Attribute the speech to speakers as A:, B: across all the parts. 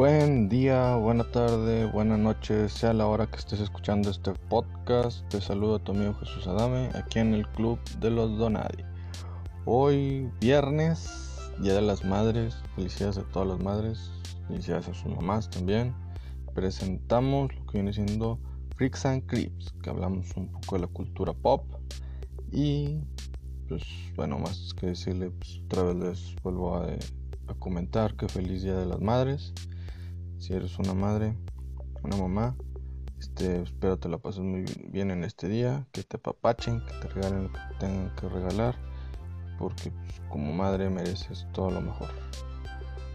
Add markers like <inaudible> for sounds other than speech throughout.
A: Buen día, buena tarde, buena noche, sea la hora que estés escuchando este podcast. Te saludo a tu amigo Jesús Adame, aquí en el Club de los Donadi. Hoy, viernes, Día de las Madres. Felicidades a todas las madres, felicidades a sus mamás también. Presentamos lo que viene siendo Freaks and Creeps, que hablamos un poco de la cultura pop. Y, pues, bueno, más que decirle, pues, otra vez les vuelvo a, a comentar que feliz Día de las Madres si eres una madre, una mamá, este, espero te la pases muy bien en este día, que te apapachen, que te regalen lo que tengan que regalar, porque pues, como madre mereces todo lo mejor.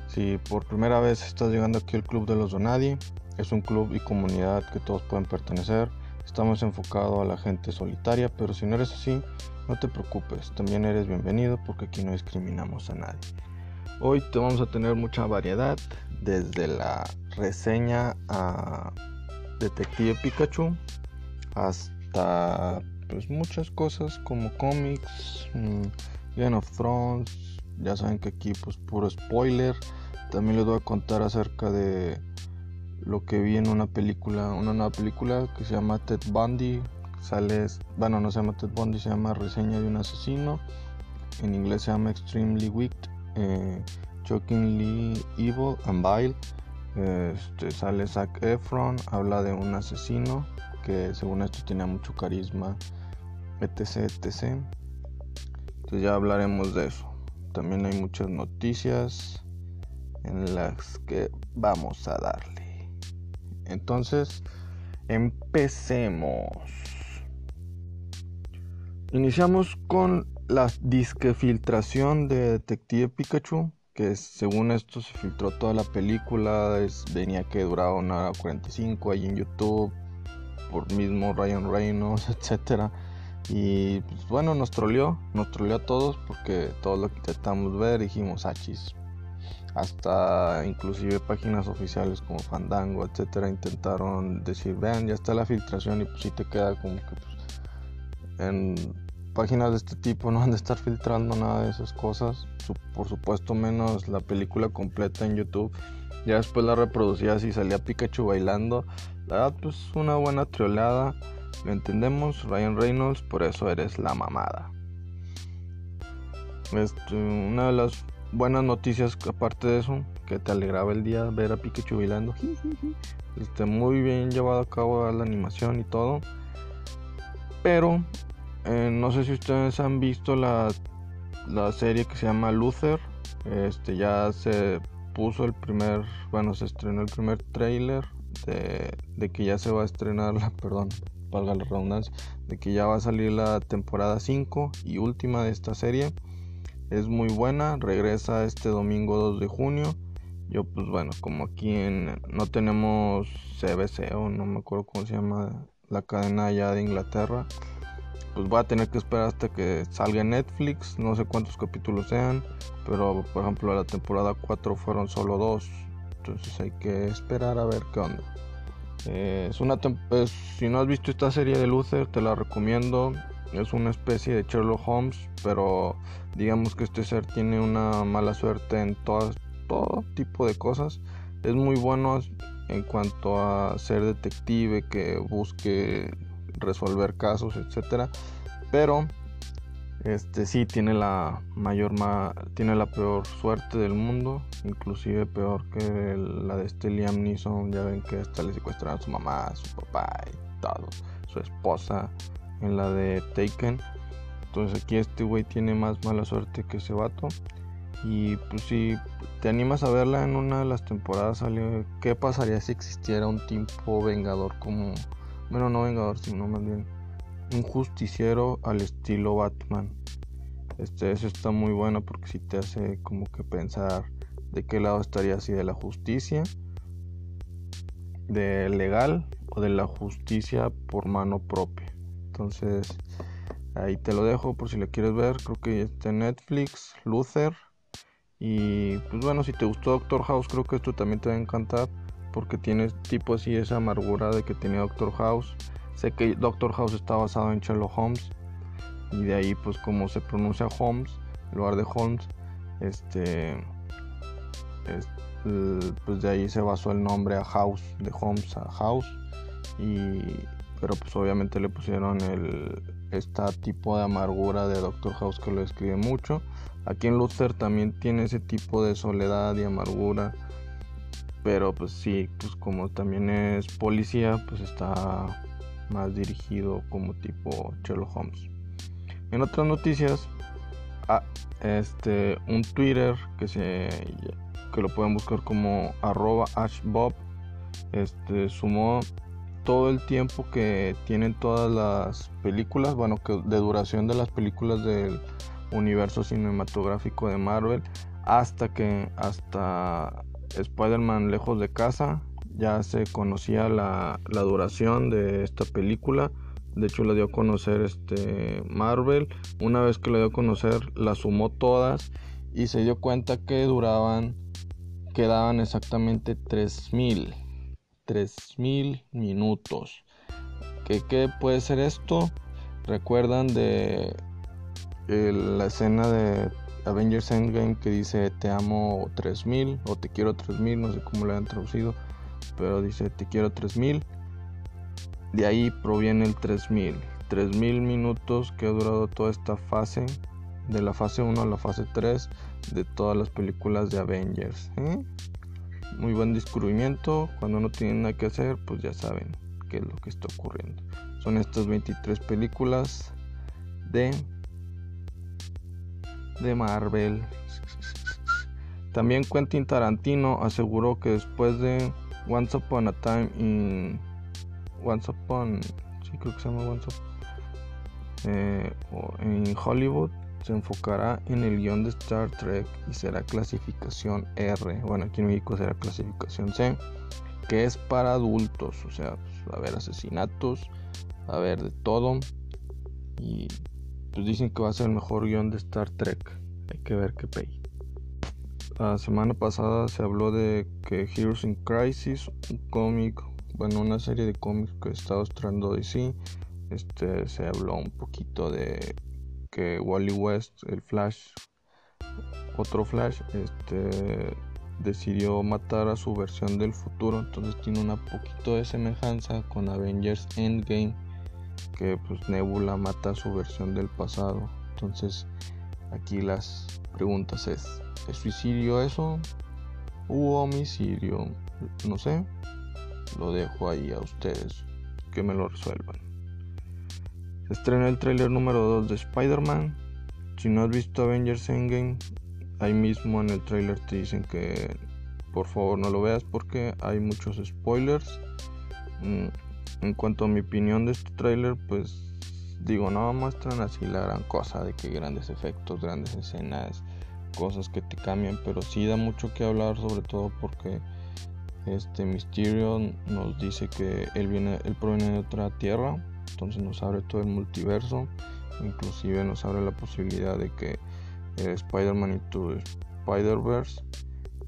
A: Si por primera vez estás llegando aquí al Club de los Donadi, es un club y comunidad que todos pueden pertenecer. Estamos enfocados a la gente solitaria, pero si no eres así, no te preocupes, también eres bienvenido porque aquí no discriminamos a nadie. Hoy vamos a tener mucha variedad, desde la reseña a Detective Pikachu hasta pues muchas cosas como cómics, mm, Game of Thrones, ya saben que aquí pues puro spoiler. También les voy a contar acerca de lo que vi en una película, una nueva película que se llama Ted Bundy. Sale, bueno, no se llama Ted Bundy, se llama Reseña de un asesino. En inglés se llama Extremely Wicked. Eh, Shockingly Evil and Vile. Este, sale Zac Efron, habla de un asesino que según esto tiene mucho carisma, etc, etc. Entonces ya hablaremos de eso. También hay muchas noticias en las que vamos a darle. Entonces, empecemos. Iniciamos con la disque filtración de Detective Pikachu que según esto se filtró toda la película, es, venía que duraba una hora 45 ahí en YouTube, por mismo Ryan Reynolds, <laughs> etcétera. Y pues bueno, nos troleó, nos troleó a todos porque todo lo que intentamos ver dijimos achis. Ah, Hasta inclusive páginas oficiales como Fandango, etcétera, intentaron decir, vean, ya está la filtración y pues sí te queda como que pues, en páginas de este tipo no han de estar filtrando nada de esas cosas. Por supuesto, menos la película completa en YouTube. Ya después la reproducías y salía Pikachu bailando. La verdad, pues una buena triolada. Lo entendemos, Ryan Reynolds, por eso eres la mamada. Este, una de las buenas noticias, aparte de eso, que te alegraba el día ver a Pikachu bailando. Este, muy bien llevado a cabo la animación y todo. Pero eh, no sé si ustedes han visto la, serie que se llama Luther. Este ya se puso el primer, bueno, se estrenó el primer trailer de, que ya se va a estrenar, la, <laughs> perdón, valga la redundancia, de que ya va a salir la temporada 5 y última de esta serie. Es muy buena, regresa este domingo 2 de junio. Yo pues bueno, como aquí no tenemos CBC o no me acuerdo cómo se llama la cadena allá de Inglaterra pues voy a tener que esperar hasta que salga en Netflix. No sé cuántos capítulos sean, pero por ejemplo la temporada 4 fueron solo dos. Entonces hay que esperar a ver qué onda. Eh, es una si no has visto esta serie de Luther, te la recomiendo. Es una especie de Sherlock Holmes, pero digamos que este ser tiene una mala suerte en todas, todo tipo de cosas. Es muy bueno en cuanto a ser detective, que busque resolver casos, etcétera. Pero este sí tiene la mayor tiene la peor suerte del mundo, inclusive peor que la de este Liam Neeson, ya ven que hasta le secuestraron a su mamá, a su papá y todo, su esposa en la de Taken. Entonces aquí este güey tiene más mala suerte que ese vato. Y pues si te animas a verla en una de las temporadas qué pasaría si existiera un tipo vengador como bueno, no vengador, sino más bien un justiciero al estilo Batman. Este, eso está muy bueno porque si te hace como que pensar de qué lado estaría así de la justicia, de legal o de la justicia por mano propia. Entonces, ahí te lo dejo por si lo quieres ver. Creo que está en Netflix, Luther. Y pues bueno, si te gustó Doctor House, creo que esto también te va a encantar porque tiene tipo así esa amargura de que tiene Doctor House. Sé que Doctor House está basado en Sherlock Holmes y de ahí pues como se pronuncia Holmes en lugar de Holmes, este pues de ahí se basó el nombre a House, de Holmes a House. Y, pero pues obviamente le pusieron el este tipo de amargura de Doctor House que lo escribe mucho. Aquí en Luther también tiene ese tipo de soledad y amargura. Pero pues sí, pues como también es policía, pues está más dirigido como tipo Sherlock Holmes. En otras noticias, ah, este, un Twitter que se que lo pueden buscar como arroba ashbob este, sumó todo el tiempo que tienen todas las películas, bueno, que de duración de las películas del universo cinematográfico de Marvel hasta que hasta Spider-Man lejos de casa ya se conocía la, la, duración de esta película. De hecho, la dio a conocer este Marvel. Una vez que la dio a conocer, la sumó todas y se dio cuenta que duraban, quedaban exactamente 3000. 3000 minutos. ¿Qué, ¿Qué puede ser esto? ¿Recuerdan de la escena de Avengers Endgame que dice te amo 3000 o te quiero 3000, no sé cómo lo han traducido, pero dice te quiero 3000. De ahí proviene el 3000. 3000 minutos que ha durado toda esta fase, de la fase 1 a la fase 3 de todas las películas de Avengers. ¿eh? Muy buen descubrimiento, cuando no tienen nada que hacer, pues ya saben qué es lo que está ocurriendo. Son estas 23 películas de de Marvel. También Quentin Tarantino aseguró que después de Once Upon a Time in Once Upon, sí creo que se llama Once Upon, eh, en Hollywood se enfocará en el guion de Star Trek y será clasificación R. Bueno, aquí en México será clasificación C, que es para adultos, o sea, pues, a haber asesinatos, a haber de todo y pues dicen que va a ser el mejor guion de Star Trek. Hay que ver qué pay. La semana pasada se habló de que Heroes in Crisis, un cómic, bueno, una serie de cómics que está mostrando DC, este, se habló un poquito de que Wally West, el Flash, otro Flash, este, decidió matar a su versión del futuro, entonces tiene una poquito de semejanza con Avengers Endgame que pues Nebula mata su versión del pasado. Entonces aquí las preguntas es, ¿es suicidio eso? ¿U homicidio? No sé. Lo dejo ahí a ustedes que me lo resuelvan. Se estrena el tráiler número 2 de Spider-Man. Si no has visto Avengers Endgame, ahí mismo en el tráiler te dicen que por favor no lo veas porque hay muchos spoilers. Mm, en cuanto a mi opinión de este tráiler, pues digo, no muestran así la gran cosa de que grandes efectos, grandes escenas, cosas que te cambian, pero sí da mucho que hablar, sobre todo porque este Mysterio nos dice que él viene, él proviene de otra tierra, entonces nos abre todo el multiverso, inclusive nos abre la posibilidad de que Spider-Man y Spider-Verse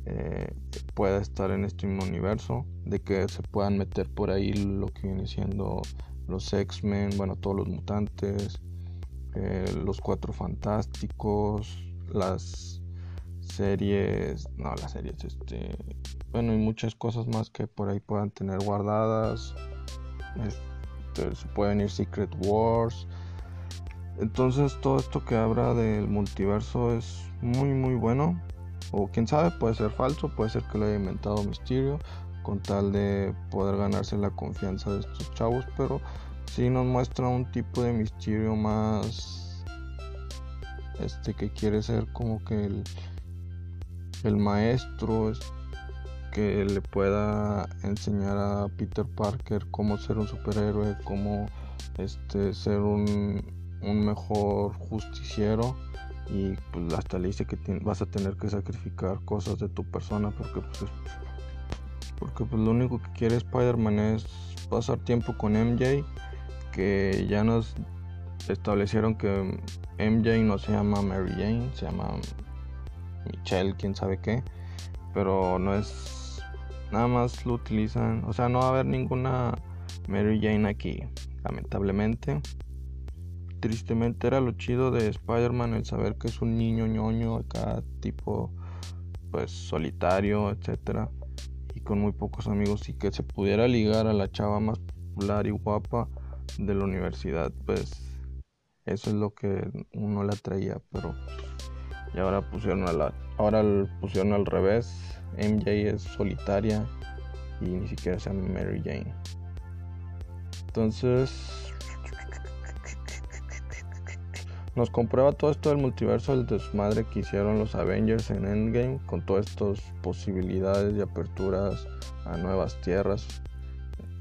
A: eh, pueda estar en este mismo universo, de que se puedan meter por ahí lo que viene siendo los X-Men, bueno, todos los mutantes, eh, los cuatro fantásticos, las series, no, las series, este, bueno, y muchas cosas más que por ahí puedan tener guardadas. Este, se pueden ir Secret Wars. Entonces todo esto que habla del multiverso es muy muy bueno. O quién sabe, puede ser falso, puede ser que lo haya inventado Mysterio con tal de poder ganarse la confianza de estos chavos, pero sí nos muestra un tipo de Mysterio más este que quiere ser como que el, el maestro que le pueda enseñar a Peter Parker cómo ser un superhéroe, cómo este ser un, un mejor justiciero y pues hasta le dice que vas a tener que sacrificar cosas de tu persona porque pues porque pues lo único que quiere Spider-Man es pasar tiempo con MJ que ya nos establecieron que MJ no se llama Mary Jane se llama Michelle quién sabe qué pero no es nada más lo utilizan o sea no va a haber ninguna Mary Jane aquí lamentablemente tristemente era lo chido de Spider-Man el saber que es un niño ñoño acá tipo pues solitario, etcétera, y con muy pocos amigos y que se pudiera ligar a la chava más popular y guapa de la universidad, pues eso es lo que uno le atraía, pero y ahora pusieron a la ahora pusieron al revés, MJ es solitaria y ni siquiera se llama Mary Jane. Entonces nos comprueba todo esto del multiverso del desmadre que hicieron los Avengers en Endgame con todas estas posibilidades y aperturas a nuevas tierras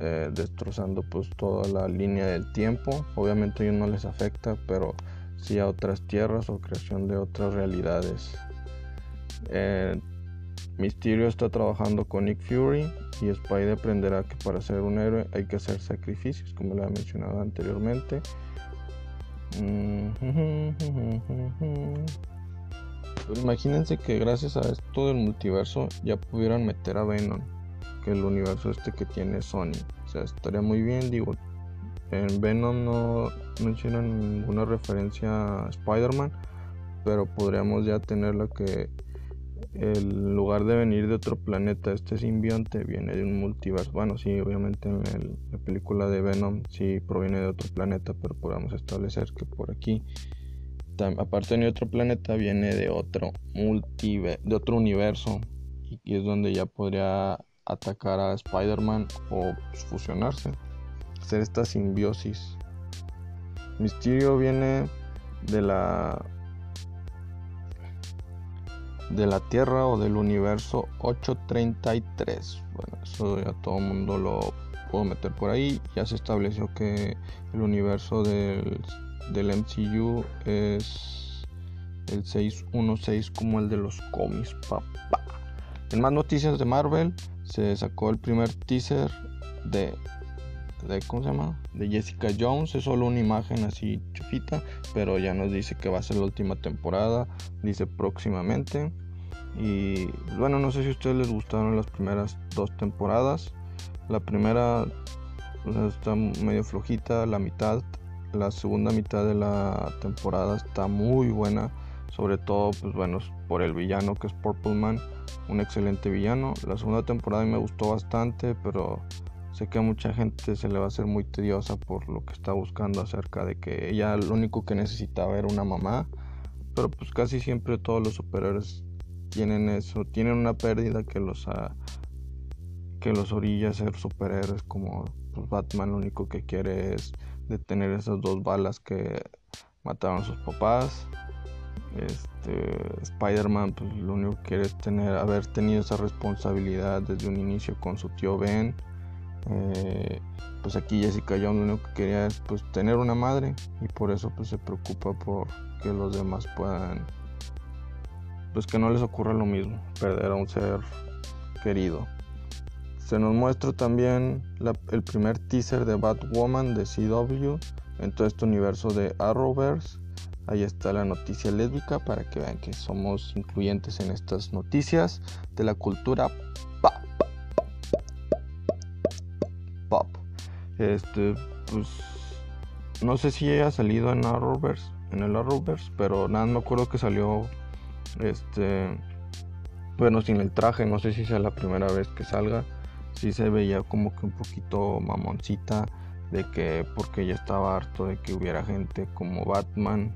A: eh, destrozando pues toda la línea del tiempo. Obviamente a ellos no les afecta pero sí a otras tierras o creación de otras realidades. Eh, Mysterio está trabajando con Nick Fury y Spidey aprenderá que para ser un héroe hay que hacer sacrificios como lo he mencionado anteriormente pues imagínense que gracias a esto del multiverso ya pudieran meter a Venom, que el universo este que tiene Sony. O sea, estaría muy bien, digo, en Venom no mencionan ninguna referencia a Spider-Man, pero podríamos ya tener lo que en lugar de venir de otro planeta, este simbionte viene de un multiverso. Bueno, sí, obviamente en la película de Venom sí proviene de otro planeta, pero podemos establecer que por aquí, aparte de otro planeta, viene de otro multiverso, de otro universo. Y, es donde ya podría atacar a Spider-Man o fusionarse, hacer esta simbiosis. Mysterio viene de la de la Tierra o del universo 833. Bueno, eso ya todo el mundo lo puedo meter por ahí. Ya se estableció que el universo del, del MCU es el 616 como el de los cómics. En más noticias de Marvel, se sacó el primer teaser de, de ¿cómo se llama? De Jessica Jones. Es solo una imagen así chufita, pero ya nos dice que va a ser la última temporada. Dice próximamente. Y bueno, no sé si a ustedes les gustaron las primeras dos temporadas. La primera está medio flojita, la mitad, la segunda mitad de la temporada está muy buena. Sobre todo, pues bueno, por el villano que es Purple Man, un excelente villano. La segunda temporada me gustó bastante, pero sé que a mucha gente se le va a hacer muy tediosa por lo que está buscando acerca de que ella lo único que necesitaba era una mamá. Pero pues casi siempre todos los superhéroes tienen eso, tienen una pérdida que los que los orilla a ser superhéroes como pues, Batman lo único que quiere es detener esas dos balas que mataron a sus papás. Este Spider-Man pues lo único que quiere es tener haber tenido esa responsabilidad desde un inicio con su tío Ben. Eh, pues aquí Jessica Jones lo único que quería es pues tener una madre y por eso pues se preocupa por que los demás puedan pues que no les ocurra lo mismo, perder a un ser querido. Se nos muestra también el primer teaser de Batwoman de CW en todo este universo de Arrowverse. Ahí está la noticia lésbica para que vean que somos incluyentes en estas noticias de la cultura pop. Este, pues no sé si haya salido en Arrowverse, en el Arrowverse, pero nada, me acuerdo que salió este, bueno, sin el traje, no sé si sea la primera vez que salga. Sí se veía como que un poquito mamoncita de que porque ya estaba harto de que hubiera gente como Batman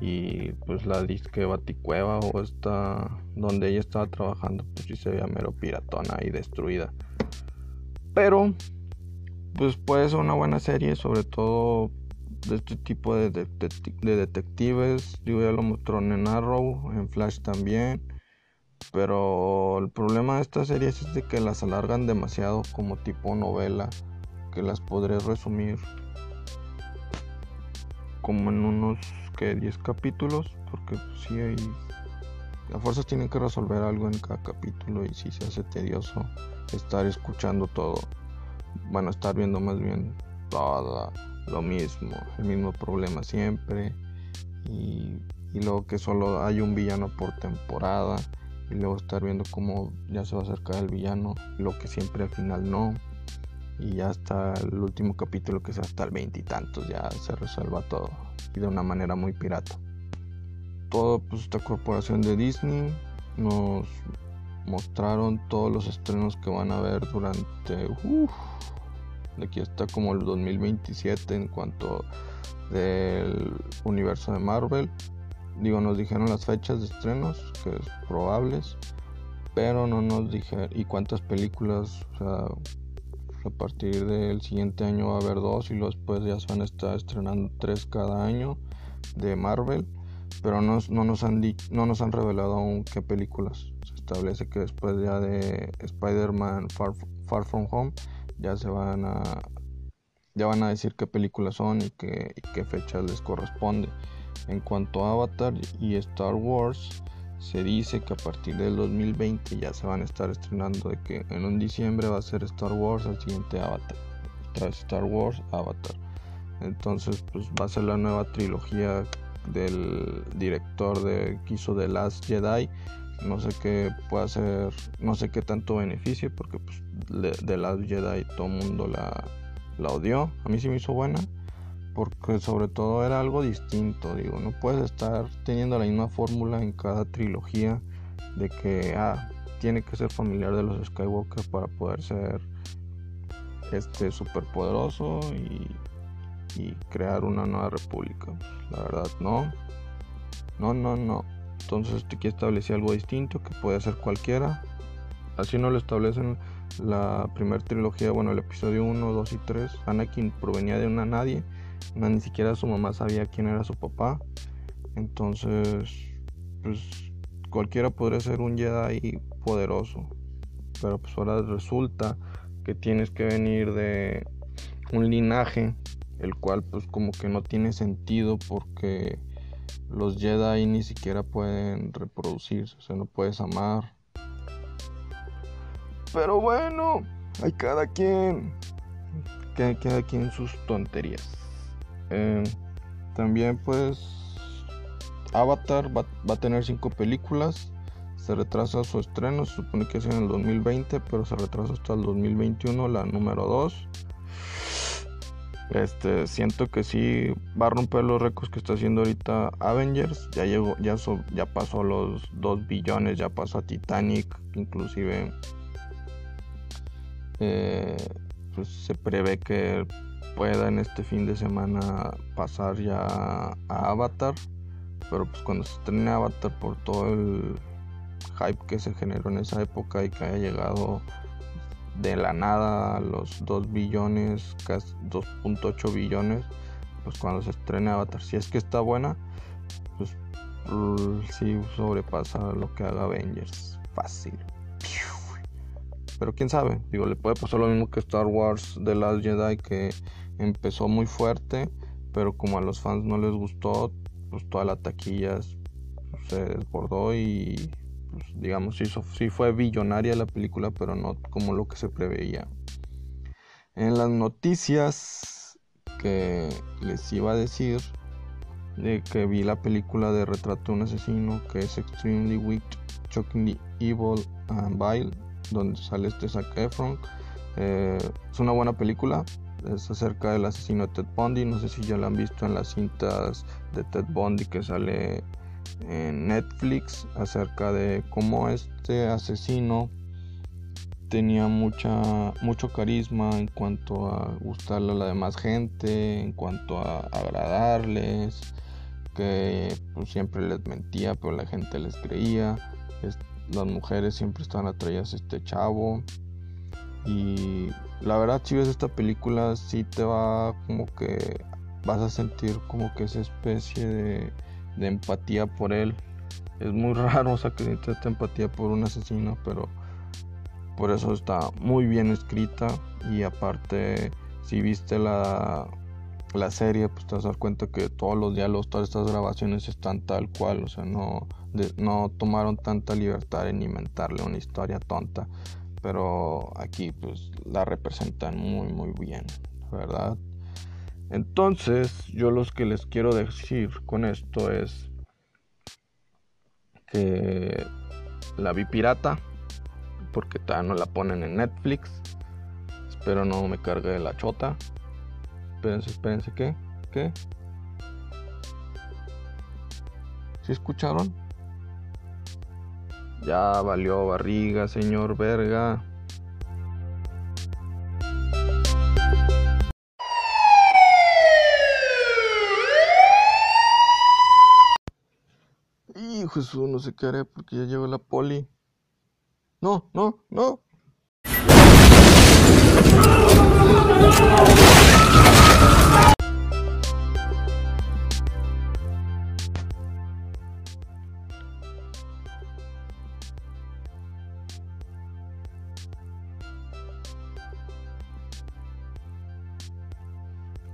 A: y pues la disque Baticueva o esta donde ella estaba trabajando pues sí se veía mero piratona y destruida pero pues puede ser una buena serie sobre todo de este tipo de, detectives. Yo ya lo mostraron en Arrow, en Flash también. Pero el problema de estas series es de que las alargan demasiado como tipo novela. Que las podré resumir como en unos que 10 capítulos. Porque pues, sí hay. Las fuerzas tienen que resolver algo en cada capítulo y si se hace tedioso estar escuchando todo. Bueno, estar viendo más bien toda lo mismo, el mismo problema siempre. Y, luego que solo hay un villano por temporada. Y luego estar viendo cómo ya se va a acercar el villano. Lo que siempre al final no. Y ya hasta el último capítulo que sea hasta el veintitantos ya se resuelva todo. Y de una manera muy pirata. Todo pues esta corporación de Disney nos mostraron todos los estrenos que van a haber durante uf, de aquí hasta como el 2027 en cuanto del universo de Marvel. Digo nos dijeron las fechas de estrenos que es probables pero no nos dijeron y cuántas películas o sea a partir del siguiente año va a haber dos y después ya se van a estar estrenando tres cada año de Marvel pero no, no, nos han no nos han revelado aún qué películas establece que después ya de Spider-Man Far, Far, From Home ya se van a ya van a decir qué películas son y qué, y qué fecha les corresponde. En cuanto a Avatar y Star Wars se dice que a partir del 2020 ya se van a estar estrenando de que en un diciembre va a ser Star Wars el siguiente Avatar tras Star Wars Avatar. Entonces pues va a ser la nueva trilogía del director de que hizo The Last Jedi no sé qué puede hacer no sé qué tanto beneficio porque pues The Last Jedi todo el mundo la, la odió a mí sí me hizo buena porque sobre todo era algo distinto, digo, no puedes estar teniendo la misma fórmula en cada trilogía de que ah, tiene que ser familiar de los Skywalker para poder ser este superpoderoso y, y crear una nueva república. La verdad, no. No, no, no. Entonces aquí establecí algo distinto que puede ser cualquiera. Así no lo establecen la primera trilogía, bueno, el episodio 1, 2 y 3. Anakin provenía de una nadie ni siquiera su mamá sabía quién era su papá. Entonces, pues cualquiera podría ser un Jedi poderoso. Pero pues ahora resulta que tienes que venir de un linaje el cual pues como que no tiene sentido porque los Jedi ni siquiera pueden reproducirse, o sea, no puedes amar. Pero bueno, hay cada quien, cada quien sus tonterías. Eh, también pues Avatar va, a tener cinco películas. Se retrasa su estreno, se supone que es en el 2020, pero se retrasa hasta el 2021, la número 2. Este, siento que sí va a romper los récords que está haciendo ahorita Avengers. Ya llegó, ya, pasó los 2 billones, ya pasó a Titanic, inclusive eh, pues se prevé que pueda en este fin de semana pasar ya a Avatar. Pero pues cuando se estrene Avatar por todo el hype que se generó en esa época y que haya llegado de la nada los 2 billones, casi 2.8 billones, pues cuando se estrene Avatar, si es que está buena, pues sí sobrepasa lo que haga Avengers. Fácil. Pero quién sabe, digo, le puede pasar lo mismo que Star Wars The Last Jedi que empezó muy fuerte, pero como a los fans no les gustó, pues toda la taquilla se desbordó y pues, digamos sí, fue billonaria la película, pero no como lo que se preveía. En las noticias que les iba a decir de que vi la película de Retrato de un asesino que es Extremely Weak, Shockingly Evil and Vile donde sale este Zac Efron. Eh, es una buena película. Es acerca del asesino de Ted Bundy. No sé si ya la han visto en las cintas de Ted Bundy que sale en Netflix. Acerca de cómo este asesino tenía mucha, mucho carisma en cuanto a gustarle a la demás gente, en cuanto a agradarles, que pues, siempre les mentía, pero la gente les creía las mujeres siempre están atraídas a este chavo. Y la verdad, si ves esta película, sí te va como que vas a sentir como que esa especie de, empatía por él. Es muy <laughs> raro, sientes esta empatía por un asesino, pero por eso está muy bien escrita. Y aparte, si viste la, la serie, pues te vas a dar cuenta que todos los diálogos, todas estas grabaciones están tal cual, o sea, no, no tomaron tanta libertad en inventarle una historia tonta, pero aquí pues la representan muy muy bien, ¿verdad? Entonces, yo lo que les quiero decir con esto es que la vi pirata, porque todavía no la ponen en Netflix. Espero no me cargue la chota. Espérense, espérense, ¿qué? ¿Qué? ¿Sí escucharon? Ya valió barriga, señor verga. Jesús, no sé qué haré porque ya llegó la poli. No, no, no.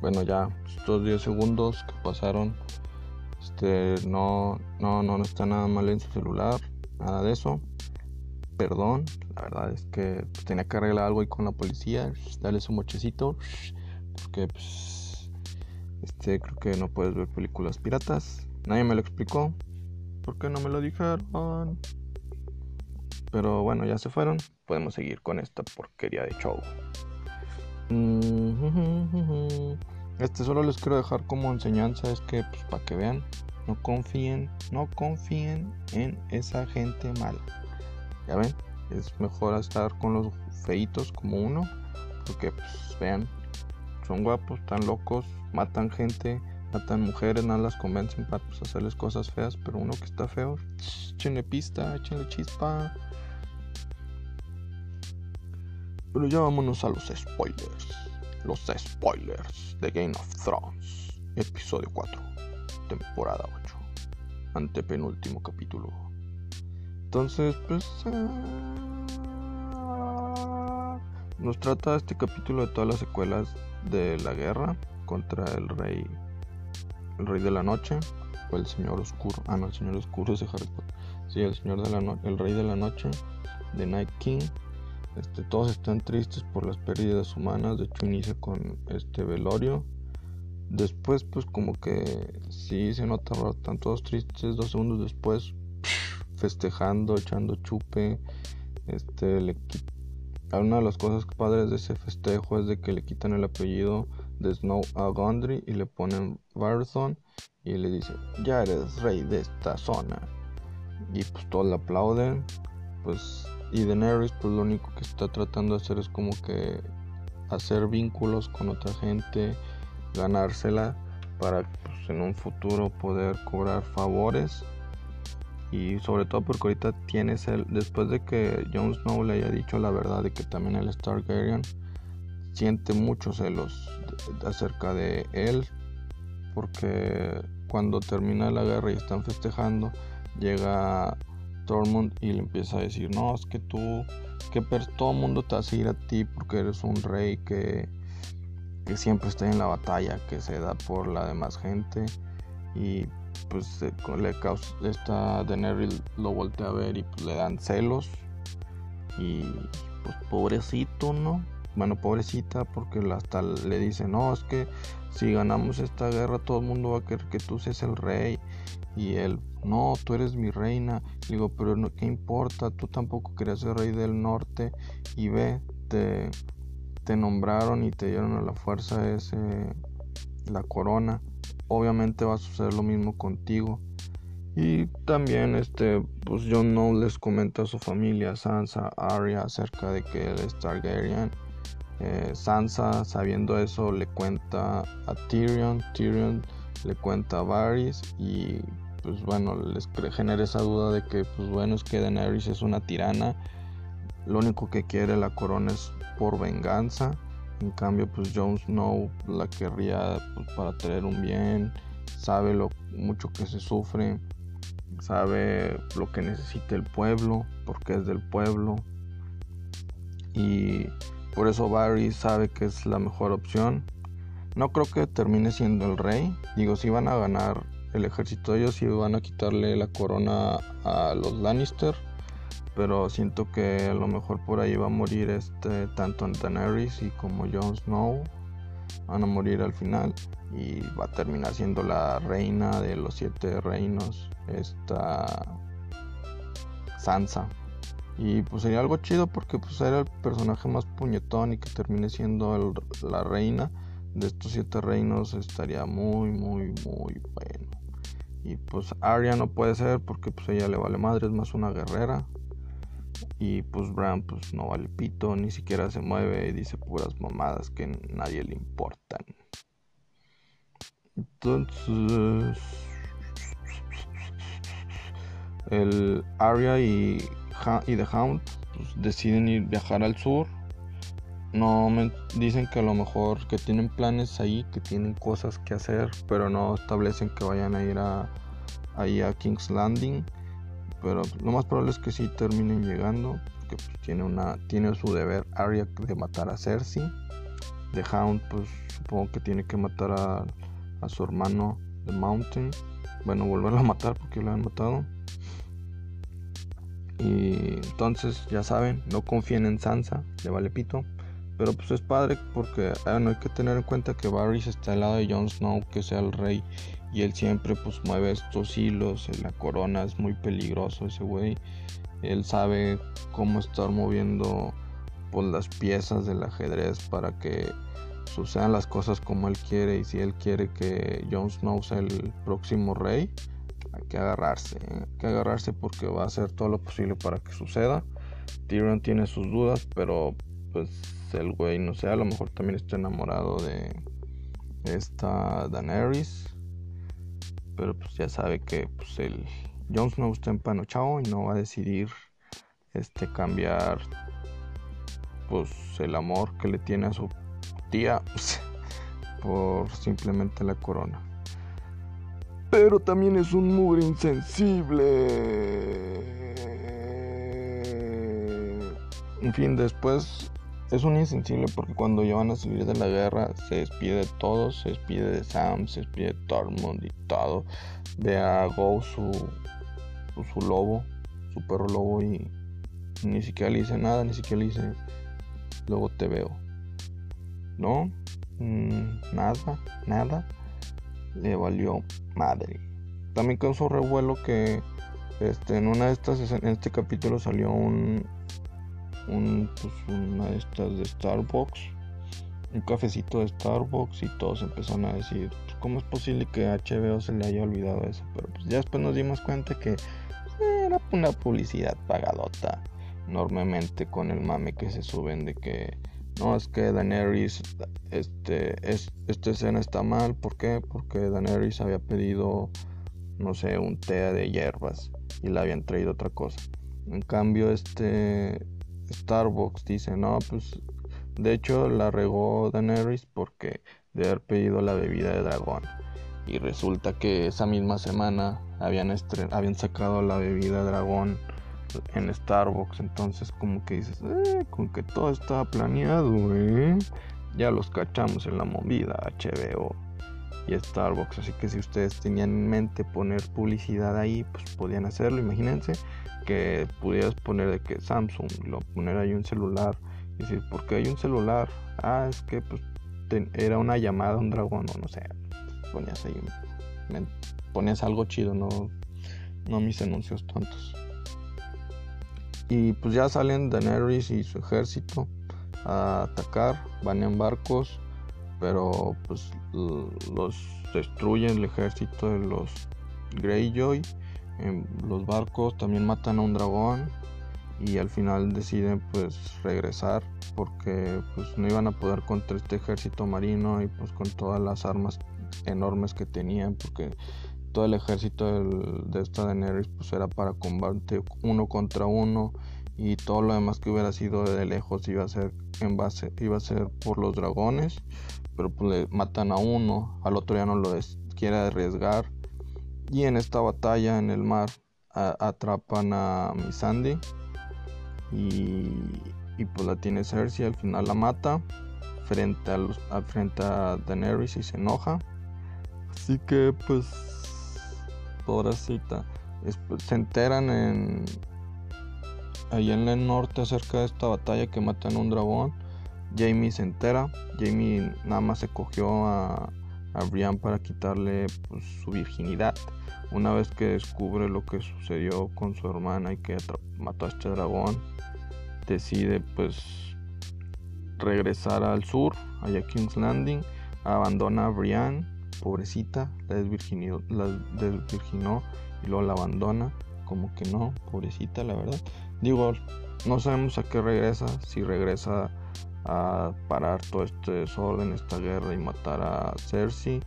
A: Bueno, ya estos 10 segundos que pasaron, este, no, no, no, está nada mal en su celular, nada de eso. Perdón, la verdad es que tenía que arreglar algo ahí con la policía, darle su mochecito, porque pues, este, creo que no puedes ver películas piratas. Nadie me lo explicó, ¿por qué no me lo dijeron? Pero bueno, ya se fueron, podemos seguir con esta porquería de show. Este solo les quiero dejar como enseñanza es que pues para que vean, no confíen, no confíen en esa gente mala. Ya ven, es mejor estar con los feitos como uno, porque pues vean, son guapos, están locos, matan gente, matan mujeres, nada las convencen para pues, hacerles cosas feas, pero uno que está feo, échenle pista, échenle chispa. Pero ya vámonos a los spoilers. Los spoilers de Game of Thrones. Episodio 4. Temporada 8. Antepenúltimo capítulo. Entonces, pues... Ah, nos trata este capítulo de todas las secuelas de la guerra contra el rey. El rey de la noche. O el señor oscuro. Ah, no, el señor oscuro es de Harry Potter. Sí, el señor de la noche. El rey de la noche. De Night King este, todos están tristes por las pérdidas humanas. De hecho, inicia con este velorio. Después, pues, como que sí se nota Están todos tristes. Dos segundos después, festejando, echando chupe. Este, le Una de las cosas padres de ese festejo es de que le quitan el apellido de Snow a Gondry y le ponen Barathon y le dice, ya eres rey de esta zona. Y pues todos le aplauden. Pues y Daenerys pues lo único que está tratando de hacer es como que hacer vínculos con otra gente, ganársela para pues, en un futuro poder cobrar favores. Y sobre todo porque ahorita tienes el después de que Jon Snow le haya dicho la verdad de que también el Targaryen siente muchos celos acerca de él porque cuando termina la guerra y están festejando llega Tormund y le empieza a decir, no, es que tú, que todo el mundo te hace ir a ti porque eres un rey que, que siempre está en la batalla, que se da por la demás gente y pues le causa, esta Daenerys lo voltea a ver y pues le dan celos. Y pues pobrecito, ¿no? Bueno, pobrecita porque hasta le dice, no, es que si ganamos esta guerra todo el mundo va a querer que tú seas el rey y él, no, tú eres mi reina. digo, pero no, ¿qué importa? Tú tampoco querías ser rey del norte. Y ve, te, nombraron y te dieron a la fuerza ese, la corona. Obviamente va a suceder lo mismo contigo. Y también este, pues Jon no les comenta a su familia, Sansa, Arya, acerca de que él es Targaryen. Eh, Sansa, sabiendo eso, le cuenta a Tyrion. Tyrion le cuenta a Varys y pues bueno, les genera esa duda de que pues bueno, es que Daenerys es una tirana, lo único que quiere la corona es por venganza, en cambio pues Jon Snow la querría pues, para tener un bien, sabe lo mucho que se sufre, sabe lo que necesita el pueblo, porque es del pueblo y por eso Varys sabe que es la mejor opción. No creo que termine siendo el rey. Digo, si van a ganar el ejército de ellos y van a quitarle la corona a los Lannister. Pero siento que a lo mejor por ahí va a morir este tanto Daenerys y como Jon Snow. Van a morir al final. Y va a terminar siendo la reina de los siete reinos. Esta Sansa. Y pues sería algo chido porque pues era el personaje más puñetón y que termine siendo la reina de estos siete reinos estaría muy muy muy bueno. Y pues Arya no puede ser porque pues ella le vale madre, es más una guerrera. Y pues Bran pues no vale pito, ni siquiera se mueve y dice puras mamadas que nadie le importan. Entonces el Arya y, y The Hound pues, deciden ir viajar al sur. No me dicen que a lo mejor que tienen planes ahí, que tienen cosas que hacer, pero no establecen que vayan a ir a, ahí a King's Landing. Pero lo más probable es que sí terminen llegando, porque pues, tiene una tiene su deber Arya de matar a Cersei. The Hound pues supongo que tiene que matar a, a su hermano The Mountain. Bueno, volverlo a matar porque lo han matado. Y entonces, ya saben, no confíen en Sansa, le vale pito. Pero pues es padre porque ah, hay que tener en cuenta que Varys está al lado de Jon Snow, que sea el rey. Y él siempre pues mueve estos hilos en la corona. Es muy peligroso ese güey. Él sabe cómo estar moviendo pues, las piezas del ajedrez para que sucedan las cosas como él quiere. Y si él quiere que Jon Snow sea el próximo rey, hay que agarrarse, ¿eh? hay que agarrarse porque va a hacer todo lo posible para que suceda. Tyrion tiene sus dudas, pero pues el güey, no sé, a lo mejor también está enamorado de esta Daenerys. Pero pues ya sabe que pues el Jon Snow está empanochado y no va a decidir este cambiar pues el amor que le tiene a su tía <laughs> por simplemente la corona pero también es un mugre insensible. En fin, después es un insensible porque cuando ya van a salir de la guerra se despide de todos, se despide de Sam, se despide de Tormund y todo. Ve a Go su, su lobo, su perro lobo y ni siquiera le dice nada, ni siquiera le dice luego te veo. ¿No? Mm, nada, nada le valió madre. También causó revuelo que este, en una de estas, en este capítulo salió un, un pues, una de estas de Starbucks, un cafecito de Starbucks y todos empezaron a decir, pues, ¿cómo es posible que HBO se le haya olvidado eso? Pero pues ya después nos dimos cuenta que era una publicidad pagadota enormemente con el mame que se suben de que no, es que Daenerys, este, es, esta escena está mal. ¿Por qué? Porque Daenerys había pedido, no sé, un té de hierbas y le habían traído otra cosa. En cambio, este Starbucks dice, no, pues, de hecho la regó Daenerys porque de haber pedido la bebida de dragón. Y resulta que esa misma semana habían, habían sacado la bebida dragón en Starbucks. Entonces, como que dices, eh, con que todo estaba planeado, ¿eh? Ya los cachamos en la movida HBO y Starbucks. Así que si ustedes tenían en mente poner publicidad ahí, pues podían hacerlo. Imagínense que pudieras poner de que Samsung, lo poner ahí un celular. Y decir, ¿por qué hay un celular? Ah, es que pues era una llamada un dragón, o no sé. Ponías ahí, ponías algo chido, no, no mis anuncios tontos. Y pues ya salen Daenerys y su ejército a atacar, van en barcos, pero pues los destruyen el ejército de los Greyjoy. En los barcos también matan a un dragón y al final deciden pues regresar porque pues no iban a poder contra este ejército marino y pues con todas las armas enormes que tenían porque todo el ejército de esta Daenerys pues era para combate uno contra uno y todo lo demás que hubiera sido de lejos iba a ser en base iba a ser por los dragones pero pues le matan a uno al otro ya no lo quiere arriesgar y en esta batalla en el mar atrapan a Missandei y, y pues la tiene Cersei al final la mata frente a frente a Daenerys y se enoja así que pues pobrecita. se enteran en allá en el norte acerca de esta batalla que matan a un dragón. Jamie se entera. Jamie nada más se cogió a, a Brian para quitarle pues, su virginidad. Una vez que descubre lo que sucedió con su hermana y que mató a este dragón, decide pues regresar al sur, allá King's Landing, abandona a Brian pobrecita, la la desvirginó y luego la abandona. Como que no, pobrecita, la verdad. Digo, no sabemos a qué regresa, si regresa a parar todo este desorden, esta guerra y matar a Cersei.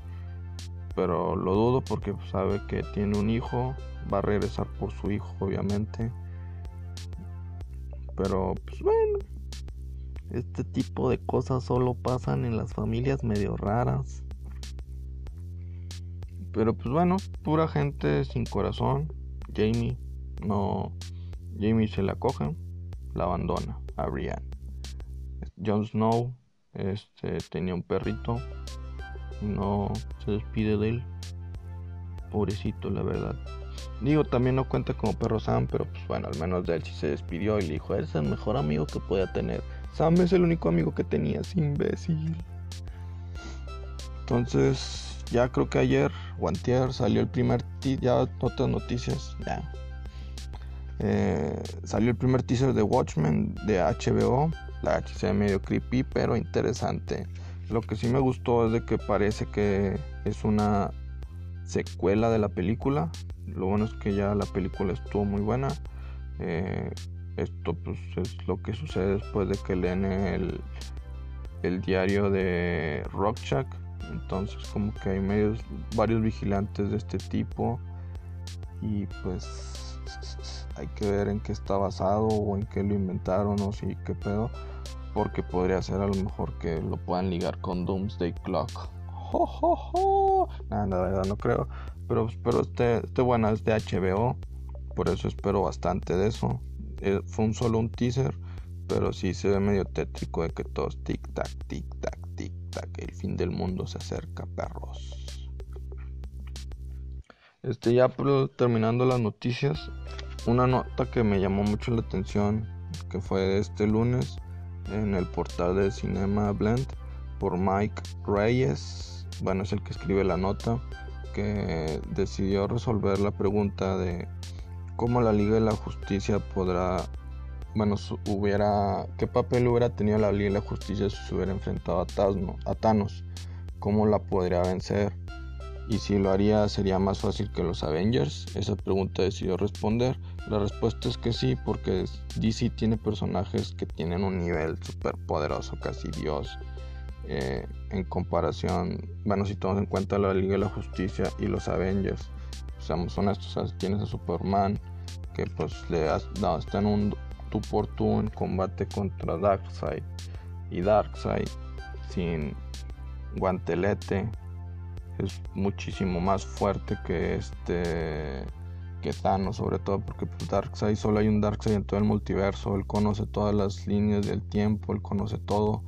A: Pero lo dudo porque sabe que tiene un hijo, va a regresar por su hijo, obviamente. Pero, pues bueno, este tipo de cosas solo pasan en las familias medio raras. Pero pues bueno, pura gente sin corazón. Jamie no. Jamie se la coge, la abandona a Brian Jon Snow este, tenía un perrito. No se despide de él. Pobrecito, la verdad. Digo, también no cuenta como perro Sam, pero pues bueno, al menos de él sí se despidió y le dijo, eres el mejor amigo que podía tener. Sam es el único amigo que tenías, imbécil. Entonces, ya creo que ayer o antier salió el primer ya otras noticias, ya. Eh, salió el primer teaser de Watchmen de HBO. La H se medio creepy, pero interesante. Lo que sí me gustó es de que parece que es una secuela de la película. Lo bueno es que ya la película estuvo muy buena. Eh, esto pues es lo que sucede después de que leen el, el diario de Rockchuck. Entonces como que hay medios, varios vigilantes de este tipo. Y pues hay que ver en qué está basado o en qué lo inventaron o si qué pedo. Porque podría ser a lo mejor que lo puedan ligar con Doomsday Clock. Jo, la verdad no creo. Pero espero este, este bueno es de HBO. Por eso espero bastante de eso. Eh, fue un solo un teaser, pero sí se ve medio tétrico de que todos tic tac, tic tac, tic tac, el fin del mundo se acerca, perros. Este ya terminando las noticias, una nota que me llamó mucho la atención, que fue este lunes en el portal de Cinema Blend por Mike Reyes, bueno es el que escribe la nota, que decidió resolver la pregunta de cómo la Liga de la Justicia podrá, bueno, hubiera, qué papel hubiera tenido la Liga de la Justicia si se hubiera enfrentado a, a Thanos, cómo la podría vencer y si lo haría sería más fácil que los Avengers. Esa pregunta decidió responder. La respuesta es que sí, porque DC tiene personajes que tienen un nivel súper poderoso, casi Dios. Eh, en comparación, bueno, si tomamos en cuenta la Liga de la Justicia y los Avengers, seamos honestos, tienes a Superman que pues le das, no, está en un tú por tú en combate contra Darkseid y Darkseid sin guantelete es muchísimo más fuerte que este que Thanos sobre todo porque pues, Darkseid solo hay un Darkseid en todo el multiverso él conoce todas las líneas del tiempo él conoce todo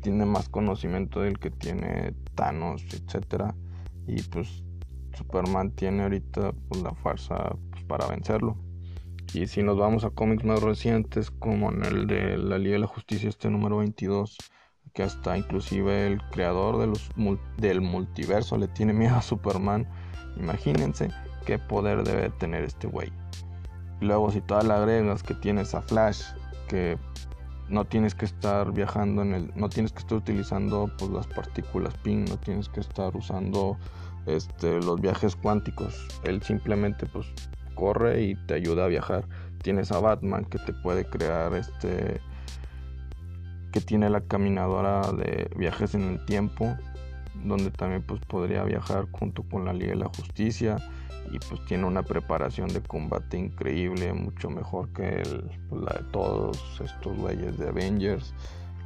A: tiene más conocimiento del que tiene Thanos etcétera y pues Superman tiene ahorita pues, la fuerza pues, para vencerlo. Y si nos vamos a cómics más recientes, como en el de la Liga de la Justicia, este número 22, que hasta inclusive el creador del multiverso le tiene miedo a Superman, imagínense qué poder debe tener este güey. Luego si todas las agregas que tienes a Flash, que no tienes que estar viajando en el, no tienes que estar utilizando pues, las partículas PIN, no tienes que estar usando este, los viajes cuánticos. Él simplemente pues corre y te ayuda a viajar. Tienes a Batman que te puede crear este que tiene la caminadora de viajes en el tiempo donde también pues podría viajar junto con la Liga de la Justicia y pues tiene una preparación de combate increíble, mucho mejor que pues, la de todos estos güeyes de Avengers.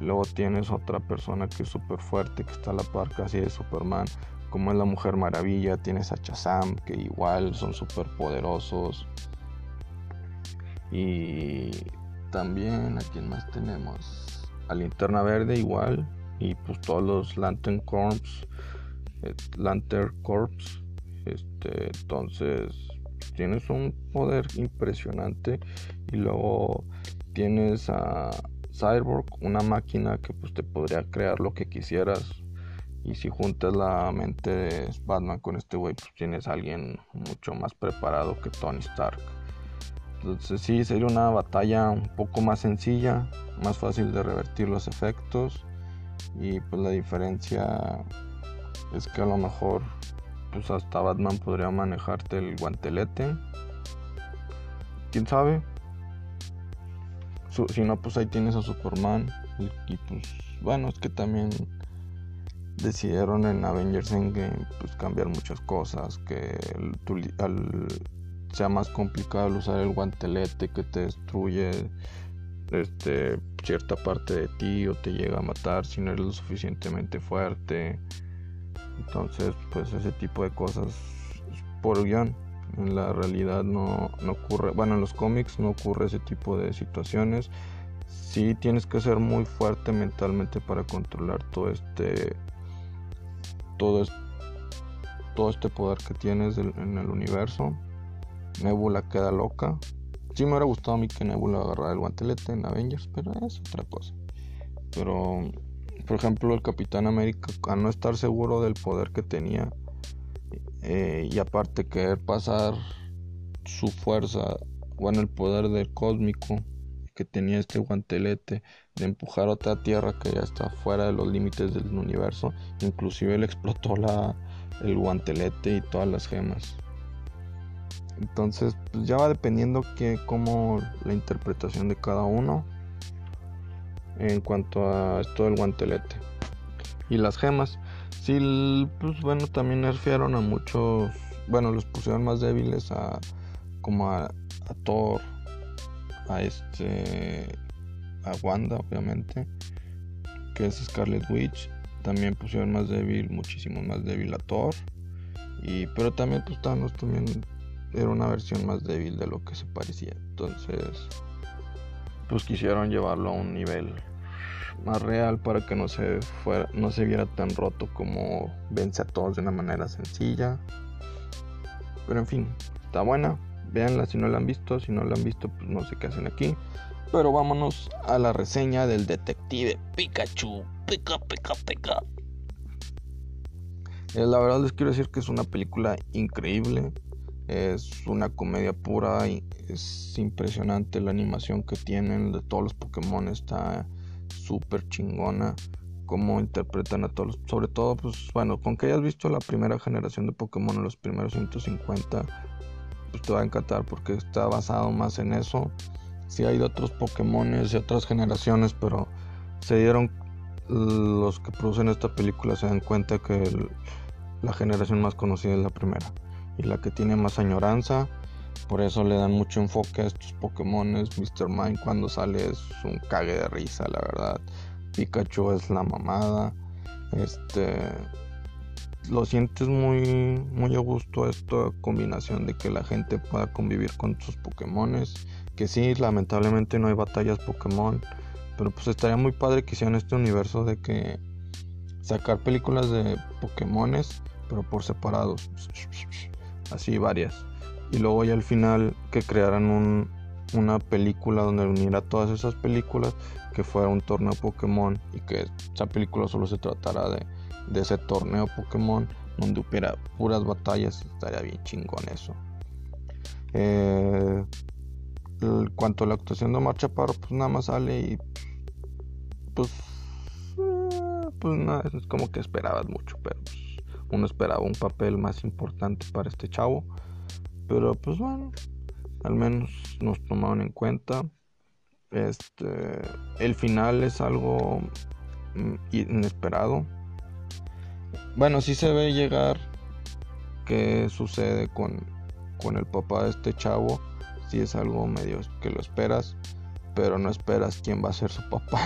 A: Luego tienes otra persona que es súper fuerte, que está a la par casi de Superman, como es la Mujer Maravilla, tienes a Shazam, que igual son súper poderosos. Y también a quien más tenemos, Linterna Verde igual, y pues todos los Lantern Corps, eh, Lantern Corps, este, entonces tienes un poder impresionante y luego tienes a Cyborg, una máquina que pues te podría crear lo que quisieras y si juntas la mente de Batman con este güey, pues tienes a alguien mucho más preparado que Tony Stark. Entonces sí, sería una batalla un poco más sencilla, más fácil de revertir los efectos. Y pues la diferencia es que a lo mejor pues hasta Batman podría manejarte el guantelete. ¿Quién sabe? si no, pues ahí tienes a Superman. Y, pues bueno, es que también decidieron en Avengers Endgame pues cambiar muchas cosas. Que sea más complicado usar el guantelete que te destruye este, cierta parte de ti o te llega a matar si no eres lo suficientemente fuerte. Entonces, pues ese tipo de cosas por guion. En la realidad no, no ocurre, bueno, en los cómics no ocurre ese tipo de situaciones. Sí tienes que ser muy fuerte mentalmente para controlar todo este, todo este poder que tienes en el universo. Nebula queda loca. Sí me hubiera gustado a mí que Nebula agarrara el guantelete en Avengers, pero es otra cosa. Pero por ejemplo, el Capitán América, a no estar seguro del poder que tenía eh, y aparte querer pasar su fuerza, bueno, el poder del cósmico que tenía este guantelete de empujar otra tierra que ya está fuera de los límites del universo, inclusive le explotó la, el guantelete y todas las gemas. Entonces, pues ya va dependiendo que como la interpretación de cada uno en cuanto a esto del guantelete. Y las gemas. Sí, pues bueno, también nerfearon a muchos. Bueno, los pusieron más débiles a. como a, a Thor. A este. a Wanda, obviamente. Que es Scarlet Witch. También pusieron más débil, muchísimo más débil a Thor. Y, pero también pues Thanos también era una versión más débil de lo que se parecía. Entonces, pues quisieron llevarlo a un nivel más real para que no se fuera, no se viera tan roto como vence a todos de una manera sencilla. Pero en fin, está buena. Véanla si no la han visto. Si no la han visto, pues no sé qué hacen aquí. Pero vámonos a la reseña del detective Pikachu. Pica, pica, pica. Eh, la verdad les quiero decir que es una película increíble. Es una comedia pura y es impresionante la animación que tienen de todos los Pokémon. Está súper chingona. Cómo interpretan a todos. Sobre todo, pues bueno, con que hayas visto la primera generación de Pokémon en los primeros 150, pues te va a encantar porque está basado más en eso. Sí hay de otros Pokémon de otras generaciones, pero se dieron los que producen esta película se dan cuenta que la generación más conocida es la primera y la que tiene más añoranza. Por eso le dan mucho enfoque a estos Pokémon. Mr. Mime cuando sale es un cague de risa, la verdad. Pikachu es la mamada. Este. Lo sientes muy, muy a gusto esta combinación de que la gente pueda convivir con sus Pokémon. Que sí, lamentablemente no hay batallas Pokémon. Pero pues estaría muy padre que hicieran este universo de que sacar películas de Pokémones, pero por separados así varias. Y luego ya al final que crearan una película donde uniera todas esas películas, que fuera un torneo Pokémon y que esa película solo se tratara de, ese torneo Pokémon donde hubiera puras batallas, estaría bien chingón eso. Eh, en cuanto a la actuación de Marcha Chaparro, pues nada más sale y pues, eh, pues nada, es como que esperabas mucho, pero pues, uno esperaba un papel más importante para este chavo. Pero pues bueno, al menos nos tomaron en cuenta. Este, el final es algo mm, inesperado. Bueno, sí se ve llegar qué sucede con, con el papá de este chavo. Si es algo medio que lo esperas, pero no esperas quién va a ser su papá.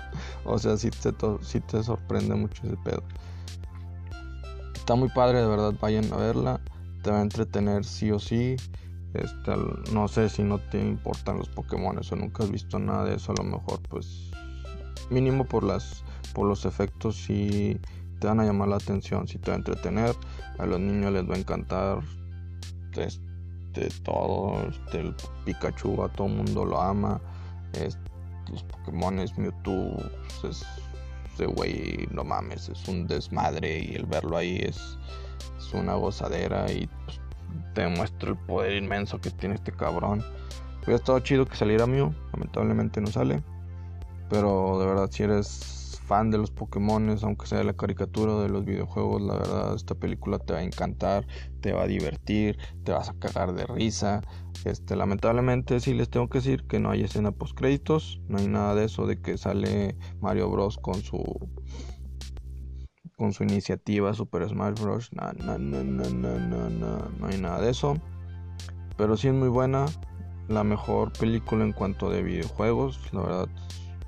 A: <laughs> o sea, si te, si te sorprende mucho ese pedo. Está muy padre, de verdad, vayan a verla. Te va a entretener sí o sí. Este, no sé si no te importan los Pokémon o nunca has visto nada de eso, a lo mejor pues mínimo por las por los efectos si te van a llamar la atención, si te va a entretener, a los niños les va a encantar este, todo, este, el Pikachu a todo el mundo lo ama, los Pokémon Mewtwo pues, es ese güey, no mames, es un desmadre y el verlo ahí es, es una gozadera y pues, te muestra el poder inmenso que tiene este cabrón. Hubiera estado chido que saliera mío, lamentablemente no sale. Pero de verdad, si eres fan de los Pokémon, aunque sea la caricatura de los videojuegos, la verdad, esta película te va a encantar, te va a divertir, te vas a cagar de risa. Este, lamentablemente, sí les tengo que decir que no hay escena post créditos, no hay nada de eso de que sale Mario Bros con su con su iniciativa Super Smash Bros. No, no hay nada de eso. Pero sí es muy buena. La mejor película en cuanto de videojuegos. La verdad